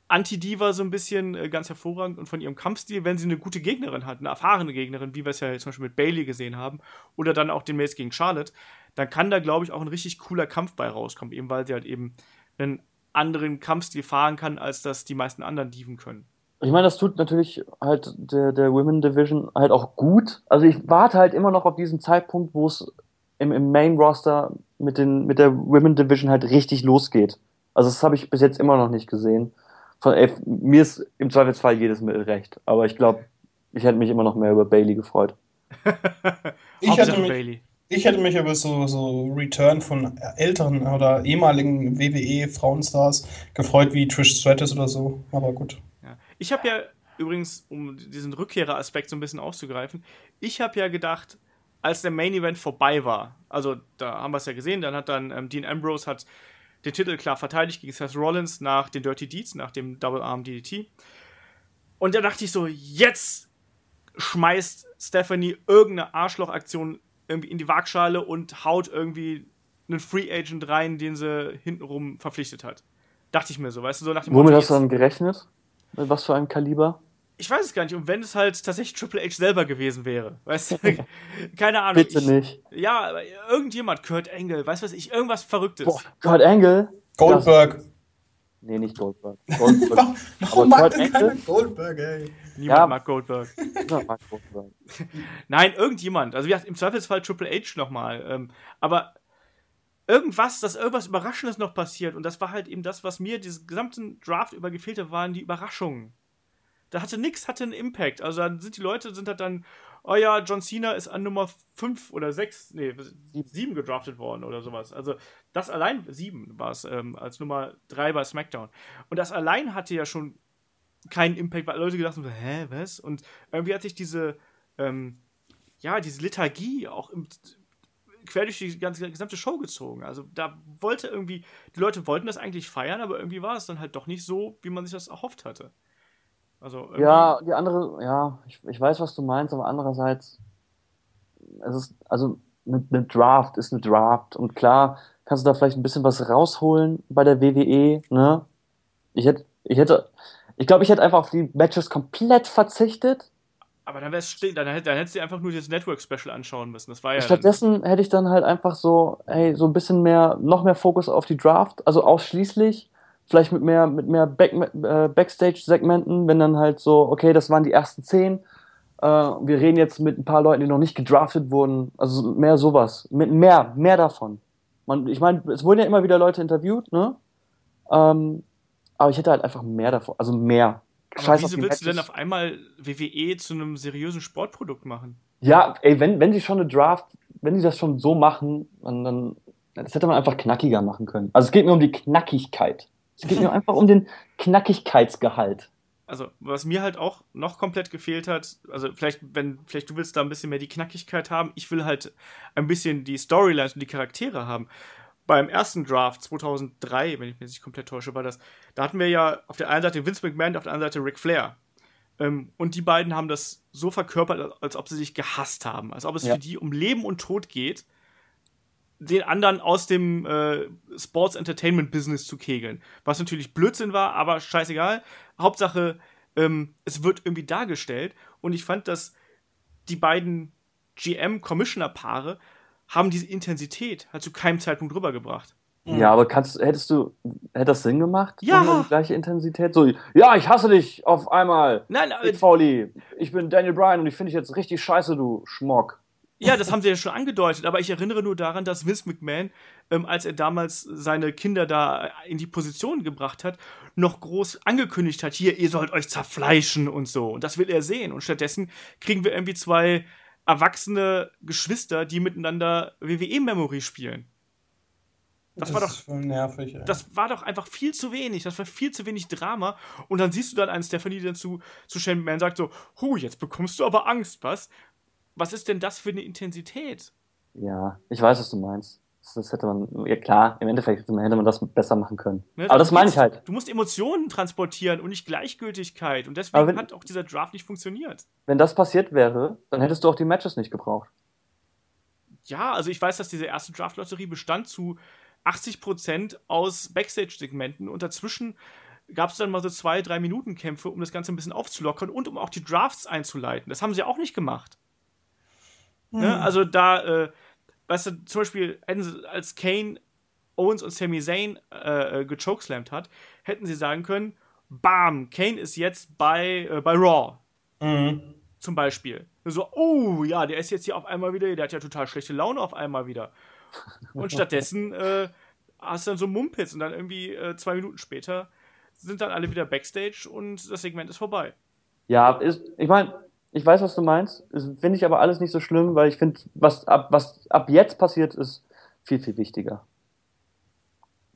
Anti-Diva so ein bisschen äh, ganz hervorragend und von ihrem Kampfstil, wenn sie eine gute Gegnerin hat, eine erfahrene Gegnerin, wie wir es ja zum Beispiel mit Bailey gesehen haben, oder dann auch demnächst gegen Charlotte, dann kann da, glaube ich, auch ein richtig cooler Kampf bei rauskommen, eben weil sie halt eben einen anderen Kampfstil fahren kann, als das die meisten anderen Diven können. Ich meine, das tut natürlich halt der, der Women Division halt auch gut. Also ich warte halt immer noch auf diesen Zeitpunkt, wo es im, im Main Roster mit, den, mit der Women Division halt richtig losgeht. Also das habe ich bis jetzt immer noch nicht gesehen. Von, ey, mir ist im Zweifelsfall jedes Mittel recht. Aber ich glaube, ich hätte mich immer noch mehr über Bailey gefreut. Ich hätte mich- Bailey. Ich hätte mich über so, so Return von älteren oder ehemaligen WWE-Frauenstars gefreut, wie Trish Stratus oder so. Aber gut. Ja. Ich habe ja übrigens, um diesen Rückkehreraspekt so ein bisschen aufzugreifen, ich habe ja gedacht, als der Main Event vorbei war, also da haben wir es ja gesehen, dann hat dann ähm, Dean Ambrose hat den Titel klar verteidigt gegen Seth Rollins nach den Dirty Deeds, nach dem Double Arm DDT. Und da dachte ich so, jetzt schmeißt Stephanie irgendeine Arschlochaktion irgendwie in die Waagschale und haut irgendwie einen Free Agent rein, den sie hintenrum verpflichtet hat. Dachte ich mir so, weißt du, so nach dem Womit hast du dann gerechnet? Mit was für einem Kaliber? Ich weiß es gar nicht. Und wenn es halt tatsächlich Triple H selber gewesen wäre, weißt du, keine Ahnung. Bitte ich, nicht. Ja, aber irgendjemand, Kurt Angle, weißt du was ich, irgendwas Verrücktes. Boah, Kurt Angle? Goldberg. Das, nee, nicht Goldberg. Goldberg. Warum Aber mag Kurt Angle? Goldberg, ey? Niemand Ja. mag Goldberg. Ja, Mark Goldberg. Nein, irgendjemand. Also wie gesagt, im Zweifelsfall Triple H nochmal. Ähm, aber irgendwas, dass irgendwas Überraschendes noch passiert. Und das war halt eben das, was mir diesen gesamten Draft über gefehlt hat, waren die Überraschungen. Da hatte nix, hatte einen Impact. Also dann sind die Leute, sind halt dann, oh ja, John Cena ist an Nummer 5 oder 6, nee, 7 gedraftet worden oder sowas. Also das allein, 7 war es, ähm, als Nummer 3 bei SmackDown. Und das allein hatte ja schon keinen Impact, weil Leute gedacht haben, hä, was? Und irgendwie hat sich diese, ähm, ja, diese Lethargie auch im, quer durch die ganze gesamte Show gezogen. Also da wollte irgendwie, die Leute wollten das eigentlich feiern, aber irgendwie war es dann halt doch nicht so, wie man sich das erhofft hatte. Also irgendwie- Ja, die andere, ja, ich, ich weiß, was du meinst, aber andererseits, es ist, also eine, eine Draft ist eine Draft und klar kannst du da vielleicht ein bisschen was rausholen bei der WWE, ne? Ich hätte, ich hätte, ich glaube, ich hätte einfach auf die Matches komplett verzichtet. aber dann wär's still, dann, dann hättest du dir einfach nur das Network-Special anschauen müssen. Das war ja. Stattdessen hätte ich dann halt einfach so, hey, so ein bisschen mehr, noch mehr Fokus auf die Draft, also ausschließlich, vielleicht mit mehr, mit mehr Back, äh, Backstage-Segmenten, wenn dann halt so, okay, das waren die ersten zehn, äh, wir reden jetzt mit ein paar Leuten, die noch nicht gedraftet wurden, also mehr sowas, mit mehr, mehr davon. Man, ich meine, es wurden ja immer wieder Leute interviewt, ne? Ähm, aber ich hätte halt einfach mehr davon, also mehr. aber Scheiß wieso willst du denn auf einmal WWE zu einem seriösen Sportprodukt machen? Ja, ey, wenn, wenn die schon eine Draft, wenn die das schon so machen, dann, dann das hätte man einfach knackiger machen können. Also es geht mir um die Knackigkeit. Es geht mir einfach um den Knackigkeitsgehalt. Also, was mir halt auch noch komplett gefehlt hat, also vielleicht, wenn, vielleicht du willst da ein bisschen mehr die Knackigkeit haben, ich will halt ein bisschen die Storylines und die Charaktere haben. Beim ersten Draft 2003, wenn ich mich nicht komplett täusche, war das, da hatten wir ja auf der einen Seite Vince McMahon, auf der anderen Seite Ric Flair. Ähm, und die beiden haben das so verkörpert, als ob sie sich gehasst haben, als ob es Ja. für die um Leben und Tod geht, den anderen aus dem äh, Sports Entertainment Business zu kegeln. Was natürlich Blödsinn war, aber scheißegal. Hauptsache, ähm, es wird irgendwie dargestellt. Und ich fand, dass die beiden GM-Commissioner-Paare haben diese Intensität halt zu keinem Zeitpunkt rübergebracht. Ja, aber kannst, hättest du, hätte das Sinn gemacht? Ja. Die gleiche Intensität? So, ja, ich hasse dich auf einmal. Nein, Big äh, Foley, ich bin Daniel Bryan und ich finde dich jetzt richtig scheiße, du Schmock. Ja, das haben sie ja schon angedeutet, aber ich erinnere nur daran, dass Vince McMahon, ähm, als er damals seine Kinder da in die Position gebracht hat, noch groß angekündigt hat, hier, ihr sollt euch zerfleischen und so. Und das will er sehen. Und stattdessen kriegen wir irgendwie zwei erwachsene Geschwister, die miteinander WWE-Memory spielen. Das, war doch nervig, ey. das war doch einfach viel zu wenig. Das war viel zu wenig Drama. Und dann siehst du dann einen Stephanie, dann zu, zu Shane McMahon sagt so, hu, jetzt bekommst du aber Angst, was? Was ist denn das für eine Intensität? Ja, ich weiß, was du meinst. Das, hätte man, ja klar, im Endeffekt hätte man, das besser machen können. Ne, Aber das meine ich halt. Du musst Emotionen transportieren und nicht Gleichgültigkeit. Und deswegen wenn- hat auch dieser Draft nicht funktioniert. Wenn das passiert wäre, dann hättest du auch die Matches nicht gebraucht. Ja, also ich weiß, dass diese erste Draft-Lotterie bestand zu 80% aus Backstage-Segmenten und dazwischen gab es dann mal so zwei, drei Minuten Kämpfe, um das Ganze ein bisschen aufzulockern und um auch die Drafts einzuleiten. Das haben sie auch nicht gemacht. Ne? Also da, äh, weißt du, zum Beispiel hätten sie, als Kane Owens und Sami Zayn äh, äh, gechokeslammt hat, hätten sie sagen können, bam, Kane ist jetzt bei, äh, bei Raw Mhm. zum Beispiel. So, oh ja, der ist jetzt hier auf einmal wieder, der hat ja total schlechte Laune auf einmal wieder. Und stattdessen äh, hast du dann so Mumpitz und dann irgendwie äh, zwei Minuten später sind dann alle wieder Backstage und das Segment ist vorbei. Ja, ist, ich meine, ich weiß, was du meinst. Finde ich aber alles nicht so schlimm, weil ich finde, was ab, was ab jetzt passiert, ist viel, viel wichtiger.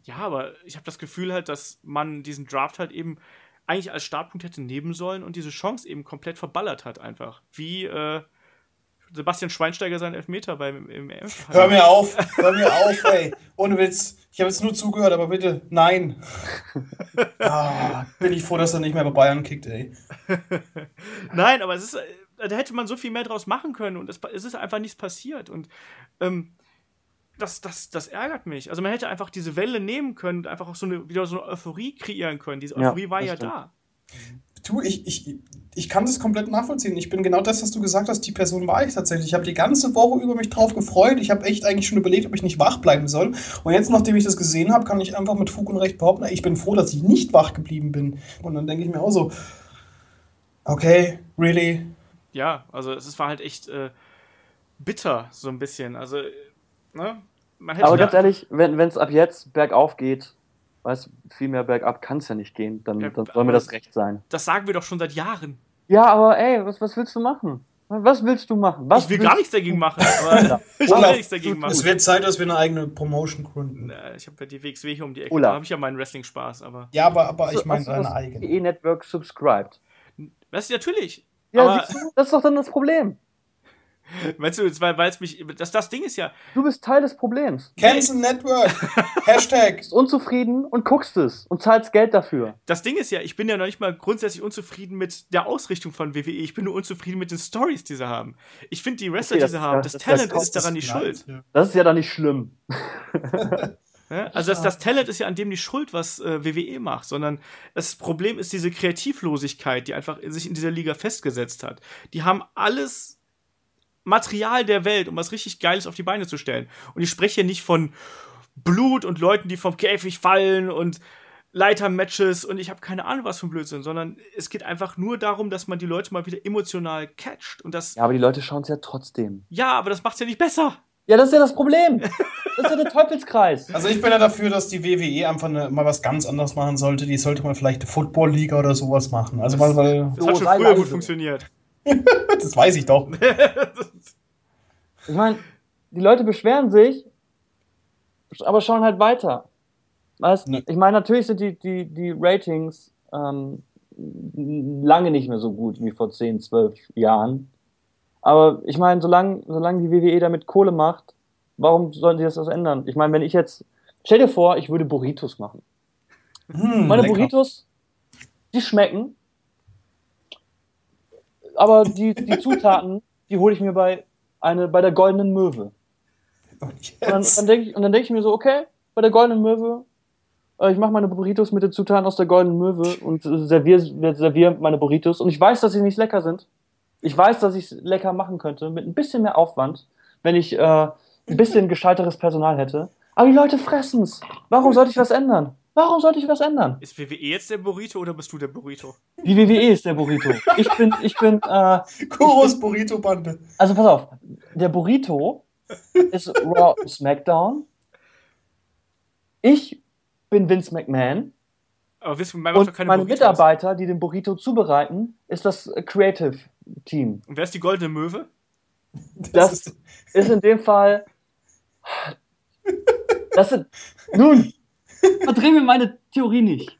Ja, aber ich habe das Gefühl halt, dass man diesen Draft halt eben eigentlich als Startpunkt hätte nehmen sollen und diese Chance eben komplett verballert hat einfach. Wie äh, Sebastian Schweinsteiger seinen Elfmeter beim im. Hör mir auf, hör mir auf, ey. Ohne Witz. Ich habe jetzt nur zugehört, aber bitte, nein. Ah, bin ich froh, dass er nicht mehr bei Bayern kickt, ey. Nein, aber es ist, äh, da hätte man so viel mehr draus machen können und es, es ist einfach nichts passiert. Und ähm, das, das, das ärgert mich. Also man hätte einfach diese Welle nehmen können, einfach auch so eine, wieder so eine Euphorie kreieren können. Diese Euphorie ja, war ja stimmt. da. Du, ich, ich, ich kann das komplett nachvollziehen. Ich bin genau das, was du gesagt hast, die Person war ich tatsächlich. Ich habe die ganze Woche über mich drauf gefreut. Ich habe echt eigentlich schon überlegt, ob ich nicht wach bleiben soll. Und jetzt, nachdem ich das gesehen habe, kann ich einfach mit Fug und Recht behaupten, ich bin froh, dass ich nicht wach geblieben bin. Und dann denke ich mir auch so, okay, really? Ja, also es war halt echt äh, bitter, so ein bisschen. Also, ne? Aber ganz ehrlich, wenn es ab jetzt bergauf geht, weißt viel mehr bergab kann es ja nicht gehen, dann, ja, dann soll mir das recht sein. Das sagen wir doch schon seit Jahren. Ja, aber ey, was, was willst du machen? Was willst du machen? Was ich will gar nichts dagegen machen. Aber ich will nichts dagegen machen. Es wird Zeit, dass wir eine eigene Promotion gründen. Ich habe ja die WXW hier um die Ecke. Olaf. Da habe ich ja meinen Wrestling-Spaß. Aber ja, aber, aber ich meine deine eigene. E-Network subscribed. Was, natürlich. Ja, du, das ist doch dann das Problem. Meinst du, weil es mich. Das, das Ding ist ja. Du bist Teil des Problems. Cancel Network. Hashtag. Du bist unzufrieden und guckst es und zahlst Geld dafür. Das Ding ist ja, ich bin ja noch nicht mal grundsätzlich unzufrieden mit der Ausrichtung von WWE. Ich bin nur unzufrieden mit den Stories, die sie haben. Ich finde die Wrestler, okay, das, die sie haben, das, das Talent das ist daran nicht schuld. Das ist ja dann nicht schlimm. Ja, also das, das, Talent ist ja an dem nicht schuld, was äh, WWE macht, sondern das Problem ist diese Kreativlosigkeit, die einfach sich in dieser Liga festgesetzt hat. Die haben alles Material der Welt, um was richtig Geiles auf die Beine zu stellen. Und ich spreche hier nicht von Blut und Leuten, die vom Käfig fallen und Leitermatches und ich habe keine Ahnung, was für ein Blödsinn, sondern es geht einfach nur darum, dass man die Leute mal wieder emotional catcht. Und das ja, aber die Leute schauen es ja trotzdem. Ja, aber das macht es ja nicht besser. Ja, das ist ja das Problem. Das ist ja der Teufelskreis. Also ich bin ja dafür, dass die WWE einfach eine, mal was ganz anderes machen sollte. Die sollte mal vielleicht eine Football-Liga oder sowas machen. Also das, mal, weil das hat schon früher gut funktioniert. das weiß ich doch. ich meine, die Leute beschweren sich, aber schauen halt weiter. Weißt, ne. Ich meine, natürlich sind die, die, die Ratings ähm, lange nicht mehr so gut wie vor 10, 12 Jahren. Aber ich meine, solange, solange die WWE damit Kohle macht, warum sollen sie das, ändern? Ich meine, wenn ich jetzt, stell dir vor, ich würde Burritos machen. Hm, Meine lecker. Burritos, die schmecken, aber die, die Zutaten, die hole ich mir bei, eine, bei der Goldenen Möwe. Und, dann, dann denke ich, und dann denke ich mir so, okay, bei der Goldenen Möwe, äh, ich mache meine Burritos mit den Zutaten aus der Goldenen Möwe und serviere servier meine Burritos. Und ich weiß, dass sie nicht lecker sind. Ich weiß, dass ich es lecker machen könnte, mit ein bisschen mehr Aufwand, wenn ich äh, ein bisschen gescheiteres Personal hätte. Aber die Leute fressen es. Warum sollte ich was ändern? Warum sollte ich was ändern? Ist WWE jetzt der Burrito oder bist du der Burrito? Die WWE ist der Burrito. Ich bin, ich bin, äh. Kuros Burrito-Bande. Also pass auf, der Burrito ist Raw SmackDown. Ich bin Vince McMahon. Aber Vince McMahon macht doch keine meine Burritos. Mitarbeiter, die den Burrito zubereiten, ist das Creative Team. Und wer ist die goldene Möwe? Das, das ist, ist in dem Fall. Das sind. Nun, Verdreh mir meine Theorie nicht.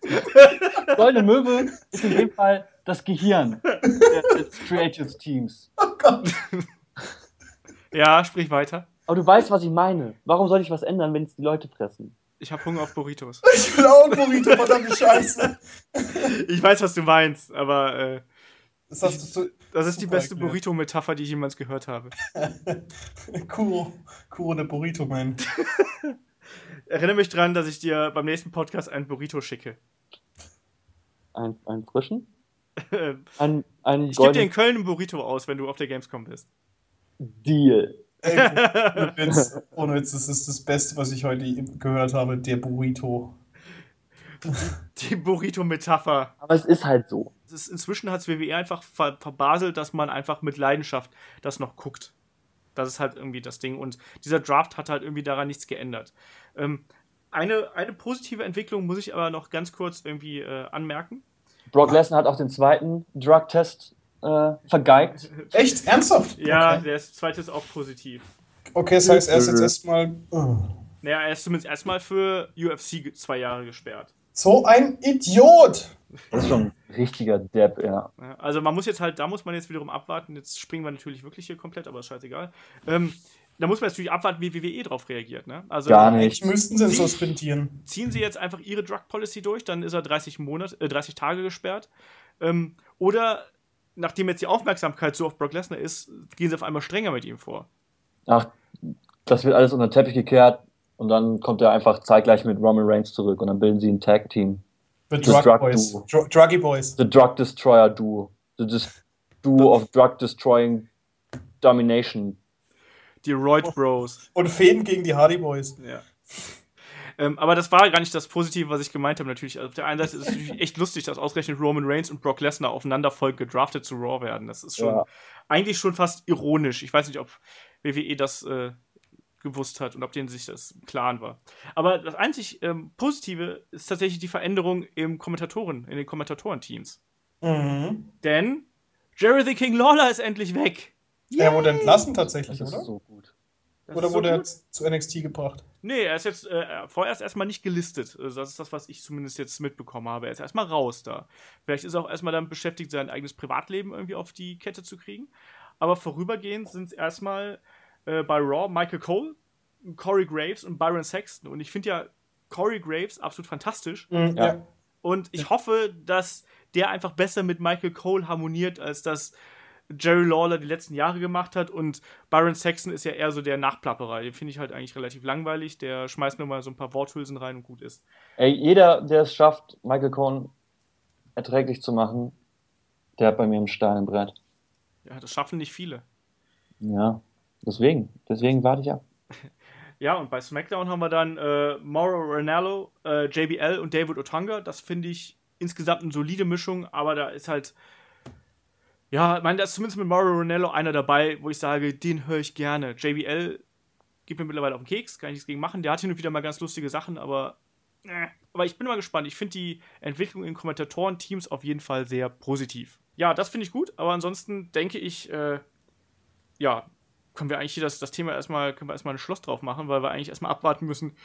Goldene Möwe ist in dem Fall das Gehirn des Creative Teams. Oh Gott. Ja, sprich weiter. Aber du weißt, was ich meine. Warum soll ich was ändern, wenn es die Leute fressen? Ich hab Hunger auf Burritos. Ich will auch ein Burrito, verdammte Scheiße. Ich weiß, was du meinst, aber äh, das, ich, so das ist die beste Burrito-Metapher, die ich jemals gehört habe. Kuro, Kuro der Burrito-Man. Erinnere mich dran, dass ich dir beim nächsten Podcast einen Burrito schicke. Ein, einen frischen? ein, ein ich gebe dir in Köln einen Burrito aus, wenn du auf der Gamescom bist. Deal. Ey, ohne, Witz, ohne Witz, das ist das Beste, was ich heute gehört habe, der Burrito. Die Burrito-Metapher. Aber es ist halt so. Ist, inzwischen hat es WWE einfach ver verbaselt, dass man einfach mit Leidenschaft das noch guckt. Das ist halt irgendwie das Ding. Und dieser Draft hat halt irgendwie daran nichts geändert. Ähm, eine, eine positive Entwicklung muss ich aber noch ganz kurz irgendwie äh, anmerken. Brock Lesnar hat auch den zweiten Drug-Test äh, vergeigt. Echt? Ernsthaft? Ja, okay. der zweite ist auch positiv. Okay, das heißt, er ist jetzt erstmal. Oh. Naja, er ist zumindest erstmal für UFC zwei Jahre gesperrt. So ein Idiot! Das ist schon ein richtiger Depp, ja. Also man muss jetzt halt, da muss man jetzt wiederum abwarten. Jetzt springen wir natürlich wirklich hier komplett, aber ist scheißegal. Ähm, da muss man natürlich abwarten, wie WWE drauf reagiert. Ne? Also, Gar nicht. Müssten sie suspendieren. Ziehen sie jetzt einfach ihre Drug Policy durch, dann ist er 30, Monat, äh, 30 Tage gesperrt. Ähm, oder nachdem jetzt die Aufmerksamkeit so auf Brock Lesnar ist, gehen sie auf einmal strenger mit ihm vor. Ach, Das wird alles unter den Teppich gekehrt und dann kommt er einfach zeitgleich mit Roman Reigns zurück und dann bilden sie ein Tag-Team. The Drug, Drug Boys. Duo. Dr Druggy Boys. The Drug Destroyer Duo. The Dis Duo of Drug Destroying Domination. Die Roid Bros. Und Fäden gegen die Hardy Boys. Ja. Ähm, aber das war gar nicht das Positive, was ich gemeint habe. Natürlich, also auf der einen Seite ist es natürlich echt lustig, dass ausgerechnet Roman Reigns und Brock Lesnar aufeinander voll gedraftet zu Raw werden. Das ist schon Ja. eigentlich schon fast ironisch. Ich weiß nicht, ob WWE das äh, gewusst hat und ob denen sich das im Klaren war. Aber das einzig ähm, Positive ist tatsächlich die Veränderung im Kommentatoren, in den Kommentatorenteams. Mhm. Denn Jerry the King Lawler ist endlich weg. Er wurde entlassen tatsächlich, Das ist oder? so gut. Das oder ist so wurde er gut. zu NXT gebracht? Nee, er ist jetzt äh, vorerst erstmal nicht gelistet. Also das ist das, was ich zumindest jetzt mitbekommen habe. Er ist erstmal raus da. Vielleicht ist er auch erstmal damit beschäftigt, sein eigenes Privatleben irgendwie auf die Kette zu kriegen. Aber vorübergehend sind es erstmal äh, bei Raw Michael Cole, Corey Graves und Byron Sexton. Und ich finde ja Corey Graves absolut fantastisch. Mhm, Ja. Und ich hoffe, dass der einfach besser mit Michael Cole harmoniert, als das Jerry Lawler die letzten Jahre gemacht hat. Und Byron Saxon ist ja eher so der Nachplapperer. Den finde ich halt eigentlich relativ langweilig. Der schmeißt nur mal so ein paar Worthülsen rein und gut ist. Ey, jeder, der es schafft, Michael Cohen erträglich zu machen, der hat bei mir einen Stein im Brett. Ja, das schaffen nicht viele. Ja, deswegen. Deswegen warte ich ab. Ja, und bei SmackDown haben wir dann äh, Mauro Ranallo, äh, JBL und David Otunga. Das finde ich insgesamt eine solide Mischung, aber da ist halt. Ja, ich meine, da ist zumindest mit Mauro Ranallo einer dabei, wo ich sage, den höre ich gerne. JBL geht mir mittlerweile auf den Keks, kann ich nichts gegen machen. Der hat hin und wieder mal ganz lustige Sachen, aber. Äh, aber ich bin mal gespannt. Ich finde die Entwicklung in Kommentatoren-Teams auf jeden Fall sehr positiv. Ja, das finde ich gut, aber ansonsten denke ich, äh, ja, können wir eigentlich hier das, das Thema erstmal, können wir erstmal ein Schloss drauf machen, weil wir eigentlich erstmal abwarten müssen,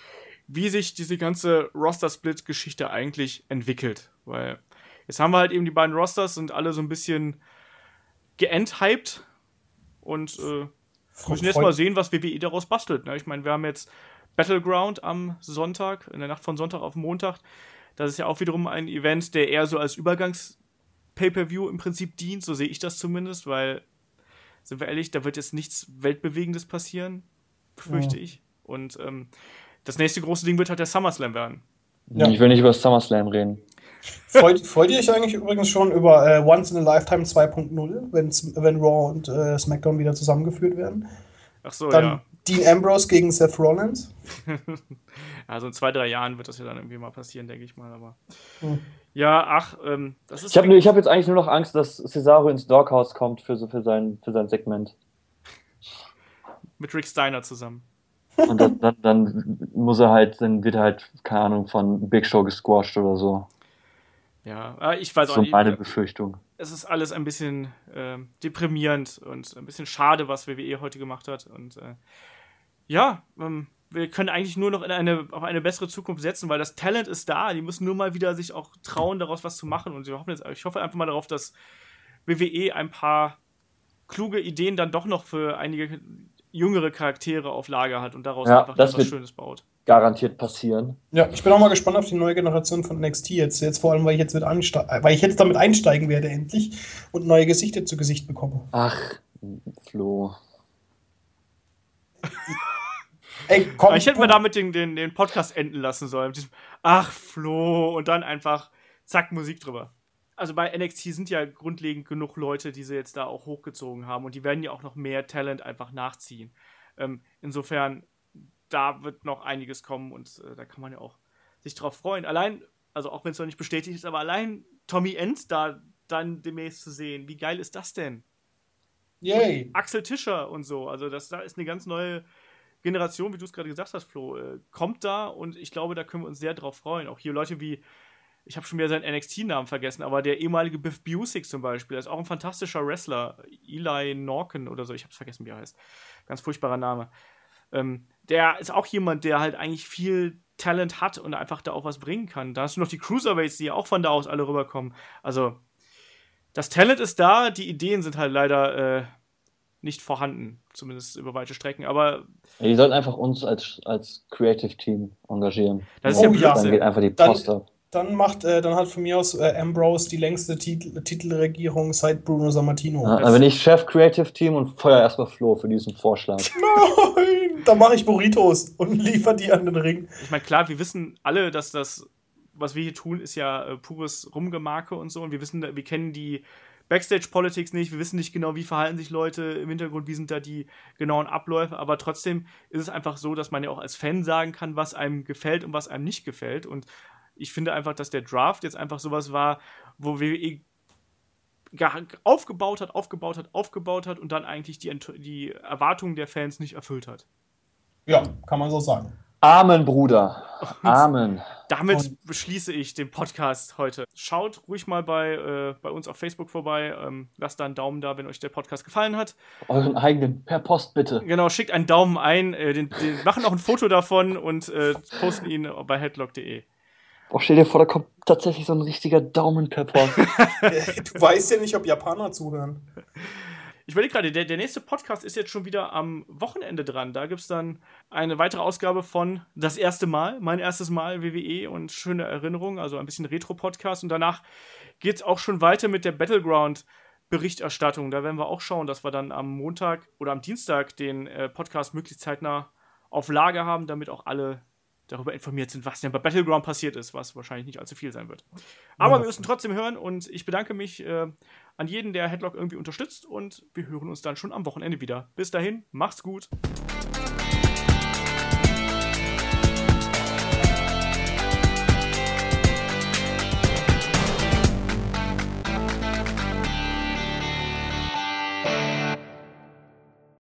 wie sich diese ganze Roster-Split-Geschichte eigentlich entwickelt. Weil jetzt haben wir halt eben die beiden Rosters, sind alle so ein bisschen geenthyped und äh, müssen jetzt mal sehen, was WWE daraus bastelt. Ne? Ich meine, wir haben jetzt Battleground am Sonntag, in der Nacht von Sonntag auf Montag. Das ist ja auch wiederum ein Event, der eher so als Übergangs-Pay-Per-View im Prinzip dient, so sehe ich das zumindest, weil, sind wir ehrlich, da wird jetzt nichts Weltbewegendes passieren, befürchte ich. Und ähm, das nächste große Ding wird halt der SummerSlam werden. Ja. Ich will nicht über SummerSlam reden. Freut, freut ihr euch eigentlich übrigens schon über äh, Once in a Lifetime 2.0, wenn's- wenn Raw und äh, SmackDown wieder zusammengeführt werden? Ach so, Dann ja. Dean Ambrose gegen Seth Rollins. Also in zwei, drei Jahren wird das ja dann irgendwie mal passieren, denke ich mal. Aber Hm. ja, ach, ähm, das ist. Ich habe ich hab jetzt eigentlich nur noch Angst, dass Cesaro ins Doghouse kommt für, so, für, sein, für sein Segment. mit Rick Steiner zusammen. Und dann, dann, dann muss er halt, dann wird er halt, keine Ahnung, von Big Show gesquashed oder so. Ja, äh, ich weiß auch So nicht. meine Befürchtung. Es ist alles ein bisschen ähm, deprimierend und ein bisschen schade, was WWE heute gemacht hat. Und äh, ja, ähm, wir können eigentlich nur noch in eine, auf eine bessere Zukunft setzen, weil das Talent ist da. Die müssen nur mal wieder sich auch trauen, daraus was zu machen. Und jetzt, ich hoffe einfach mal darauf, dass WWE ein paar kluge Ideen dann doch noch für einige jüngere Charaktere auf Lager hat und daraus Ja, einfach etwas wird- Schönes baut. Garantiert passieren. Ja, ich bin auch mal gespannt auf die neue Generation von NXT jetzt. Jetzt vor allem, weil ich jetzt, mit anste äh, weil ich jetzt damit einsteigen werde endlich und neue Gesichter zu Gesicht bekomme. Ach, Flo. Ey, komm, ich hätte mal damit den, den, den Podcast enden lassen sollen. Ach, Flo, und dann einfach zack, Musik drüber. Also bei NXT sind ja grundlegend genug Leute, die sie jetzt da auch hochgezogen haben und die werden ja auch noch mehr Talent einfach nachziehen. Ähm, insofern, da wird noch einiges kommen und äh, da kann man ja auch sich drauf freuen. Allein, also auch wenn es noch nicht bestätigt ist, aber allein Tommy End da dann demnächst zu sehen, wie geil ist das denn? Yay. Axel Tischer und so. Also das da ist eine ganz neue Generation, wie du es gerade gesagt hast, Flo, äh, kommt da und ich glaube, da können wir uns sehr drauf freuen. Auch hier Leute wie, ich habe schon wieder seinen NXT-Namen vergessen, aber der ehemalige Biff Busick zum Beispiel, der ist auch ein fantastischer Wrestler. Eli Norken oder so, ich habe es vergessen, wie er heißt. Ganz furchtbarer Name. Ähm, der ist auch jemand, der halt eigentlich viel Talent hat und einfach da auch was bringen kann. Da hast du noch die Cruiserweights, die ja auch von da aus alle rüberkommen. Also, das Talent ist da, die Ideen sind halt leider äh, nicht vorhanden, zumindest über weite Strecken. Aber Ja, die sollten einfach uns als, als Creative Team engagieren. Das ist ja Und Blödsinn. Dann geht einfach die Dann- Post ab. Dann macht, äh, dann hat von mir aus äh, Ambrose die längste Titel Titelregierung seit Bruno Sammartino. Ja, dann bin ich Chef Creative Team und feuer erstmal Flo für diesen Vorschlag. Nein, dann mache ich Burritos und liefer die an den Ring. Ich meine, klar, wir wissen alle, dass das, was wir hier tun, ist ja äh, pures Rumgemarke und so. Und wir wissen, wir kennen die Backstage-Politics nicht, wir wissen nicht genau, wie verhalten sich Leute im Hintergrund, wie sind da die genauen Abläufe, aber trotzdem ist es einfach so, dass man ja auch als Fan sagen kann, was einem gefällt und was einem nicht gefällt. Und ich finde einfach, dass der Draft jetzt einfach sowas war, wo WWE aufgebaut hat, aufgebaut hat, aufgebaut hat und dann eigentlich die, die Erwartungen der Fans nicht erfüllt hat. Ja, kann man so sagen. Amen, Bruder. Amen. Damit und beschließe ich den Podcast heute. Schaut ruhig mal bei, äh, bei uns auf Facebook vorbei. Ähm, lasst da einen Daumen da, wenn euch der Podcast gefallen hat. Euren eigenen, per Post bitte. Genau, schickt einen Daumen ein. Äh, den, den machen auch ein Foto davon und äh, posten ihn bei headlock.de. Oh, stell dir vor, da kommt tatsächlich so ein richtiger Daumen per Post. du weißt ja nicht, ob Japaner zuhören. Ich überlege gerade, der, der nächste Podcast ist jetzt schon wieder am Wochenende dran. Da gibt es dann eine weitere Ausgabe von Das erste Mal, mein erstes Mal WWE und schöne Erinnerungen, also ein bisschen Retro-Podcast. Und danach geht es auch schon weiter mit der Battleground-Berichterstattung. Da werden wir auch schauen, dass wir dann am Montag oder am Dienstag den äh, Podcast möglichst zeitnah auf Lager haben, damit auch alle darüber informiert sind, was denn bei Battleground passiert ist, was wahrscheinlich nicht allzu viel sein wird. Aber ja. wir müssen trotzdem hören und ich bedanke mich äh, an jeden, der Headlock irgendwie unterstützt und wir hören uns dann schon am Wochenende wieder. Bis dahin, macht's gut.